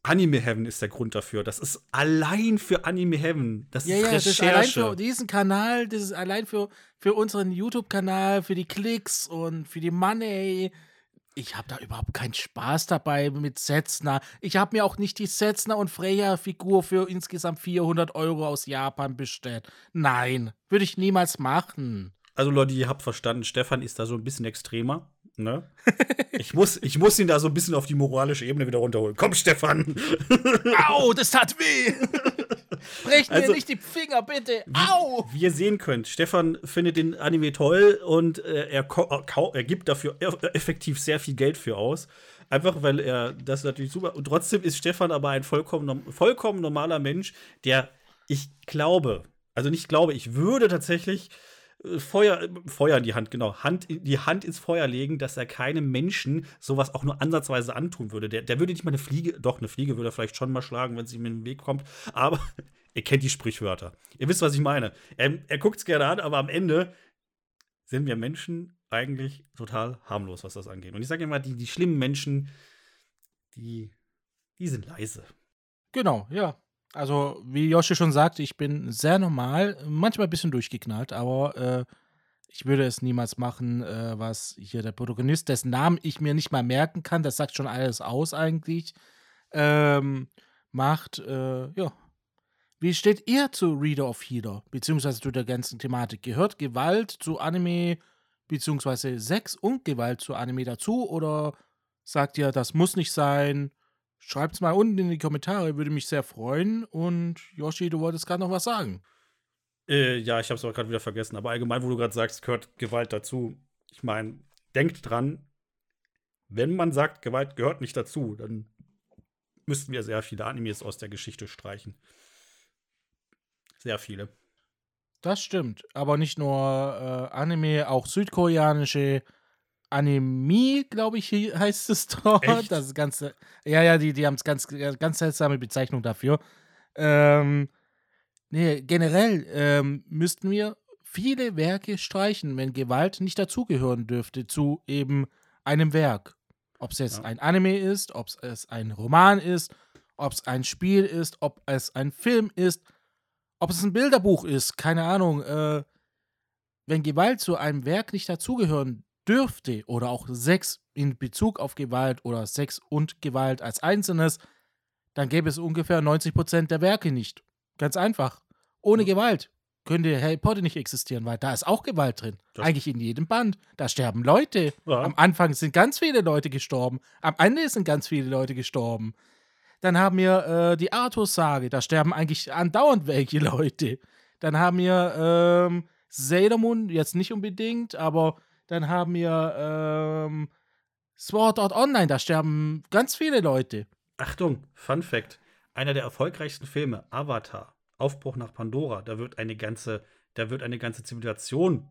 Anime Heaven ist der Grund dafür. Das ist allein für Anime Heaven. Das ja, ist ja, Recherche. Das ist allein für diesen Kanal, das ist allein für, für unseren YouTube-Kanal, für die Klicks und für die Money ich habe da überhaupt keinen Spaß dabei mit Setzner. Ich habe mir auch nicht die Setzner und Freya-Figur für insgesamt 400 Euro aus Japan bestellt. Nein, würde ich niemals machen. Also Leute, ihr habt verstanden, Stefan ist da so ein bisschen extremer. Ne? Ich, muss, ich muss ihn da so ein bisschen auf die moralische Ebene wieder runterholen. Komm, Stefan! Au, das tat weh! Brecht also, mir nicht die Finger, bitte! Au! Wie ihr sehen könnt, Stefan findet den Anime toll und äh, er, er gibt dafür effektiv sehr viel Geld für aus. Einfach weil er das natürlich super. Und trotzdem ist Stefan aber ein vollkommen, vollkommen normaler Mensch, der, ich glaube, also nicht glaube, ich würde tatsächlich Feuer, Feuer in die Hand, genau, Hand, die Hand ins Feuer legen, dass er keinem Menschen sowas auch nur ansatzweise antun würde. Der, der würde nicht mal eine Fliege, doch, eine Fliege würde er vielleicht schon mal schlagen, wenn sie ihm in den Weg kommt, aber ihr kennt die Sprichwörter. Ihr wisst, was ich meine. Er, er guckt es gerne an, aber am Ende sind wir Menschen eigentlich total harmlos, was das angeht. Und ich sage immer, die, die schlimmen Menschen, die, die sind leise. Genau, ja. Also, wie Yoshi schon sagte, ich bin sehr normal, manchmal ein bisschen durchgeknallt, aber äh, ich würde es niemals machen, äh, was hier der Protagonist, dessen Namen ich mir nicht mal merken kann, das sagt schon alles aus eigentlich, ähm, macht. Äh, ja. Wie steht ihr zu Reader of Healer, beziehungsweise zu der ganzen Thematik? Gehört Gewalt zu Anime, beziehungsweise Sex und Gewalt zu Anime dazu? Oder sagt ihr, das muss nicht sein? Schreibt es mal unten in die Kommentare, würde mich sehr freuen. Und Yoshi, du wolltest gerade noch was sagen. Äh, ja, ich habe es aber gerade wieder vergessen. Aber allgemein, wo du gerade sagst, gehört Gewalt dazu. Ich meine, denkt dran, wenn man sagt, Gewalt gehört nicht dazu, dann müssten wir sehr viele Animes aus der Geschichte streichen. Sehr viele. Das stimmt. Aber nicht nur äh, Anime, auch südkoreanische Anime, glaube ich, heißt es dort. Echt? Das ganze. Ja, ja, die, die haben es ganz, ganz seltsame Bezeichnung dafür. Ähm, nee, generell ähm, müssten wir viele Werke streichen, wenn Gewalt nicht dazugehören dürfte zu eben einem Werk. Ob es jetzt ja. ein Anime ist, ob es ein Roman ist, ob es ein Spiel ist, ob es ein Film ist, ob es ein Bilderbuch ist, keine Ahnung. Äh, wenn Gewalt zu einem Werk nicht dazugehören dürfte oder auch Sex in Bezug auf Gewalt oder Sex und Gewalt als Einzelnes, dann gäbe es ungefähr 90% der Werke nicht. Ganz einfach. Ohne Gewalt könnte Harry Potter nicht existieren, weil da ist auch Gewalt drin. Das Eigentlich in jedem Band. Da sterben Leute. Ja. Am Anfang sind ganz viele Leute gestorben. Am Ende sind ganz viele Leute gestorben. Dann haben wir äh, die Arthur-Sage. Da sterben eigentlich andauernd welche Leute. Dann haben wir ähm, Sailor Moon, jetzt nicht unbedingt, aber dann haben wir ähm, Sword Art Online. Da sterben ganz viele Leute. Achtung, Fun Fact. Einer der erfolgreichsten Filme, Avatar, Aufbruch nach Pandora, da wird eine ganze, da wird eine ganze Zivilisation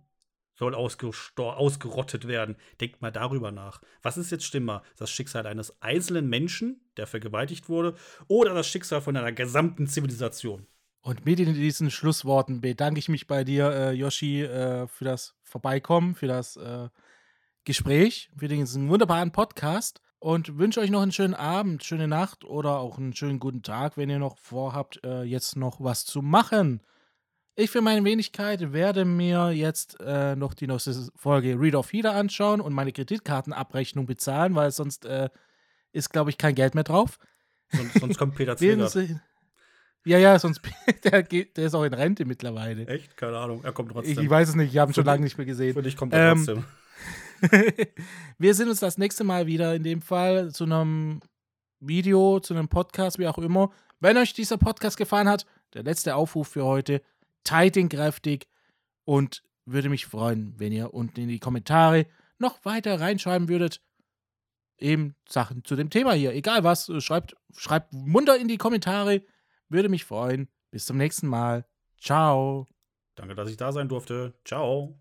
soll ausgerottet werden. Denkt mal darüber nach. Was ist jetzt schlimmer? Das Schicksal eines einzelnen Menschen, der vergewaltigt wurde, oder das Schicksal von einer gesamten Zivilisation? Und mit diesen Schlussworten bedanke ich mich bei dir, äh, Yoshi, äh, für das Vorbeikommen, für das äh, Gespräch, für diesen wunderbaren Podcast und wünsche euch noch einen schönen Abend, schöne Nacht oder auch einen schönen guten Tag, wenn ihr noch vorhabt, äh, jetzt noch was zu machen. Ich für meine Wenigkeit werde mir jetzt äh, noch die nächste Folge Read of Healer anschauen und meine Kreditkartenabrechnung bezahlen, weil sonst äh, ist, glaube ich, kein Geld mehr drauf. Sonst, sonst kommt Peter Zwingert. Ja, ja, sonst der, geht, der ist auch in Rente mittlerweile. Echt? Keine Ahnung. Er kommt trotzdem. Ich, ich weiß es nicht, ich habe ihn schon lange nicht mehr gesehen. Für dich kommt er ähm, trotzdem. wir sehen uns das nächste Mal wieder in dem Fall zu einem Video, zu einem Podcast, wie auch immer. Wenn euch dieser Podcast gefallen hat, der letzte Aufruf für heute, teilt ihn kräftig und würde mich freuen, wenn ihr unten in die Kommentare noch weiter reinschreiben würdet. Eben Sachen zu dem Thema hier. Egal was, schreibt, schreibt munter in die Kommentare. Würde mich freuen. Bis zum nächsten Mal. Ciao. Danke, dass ich da sein durfte. Ciao.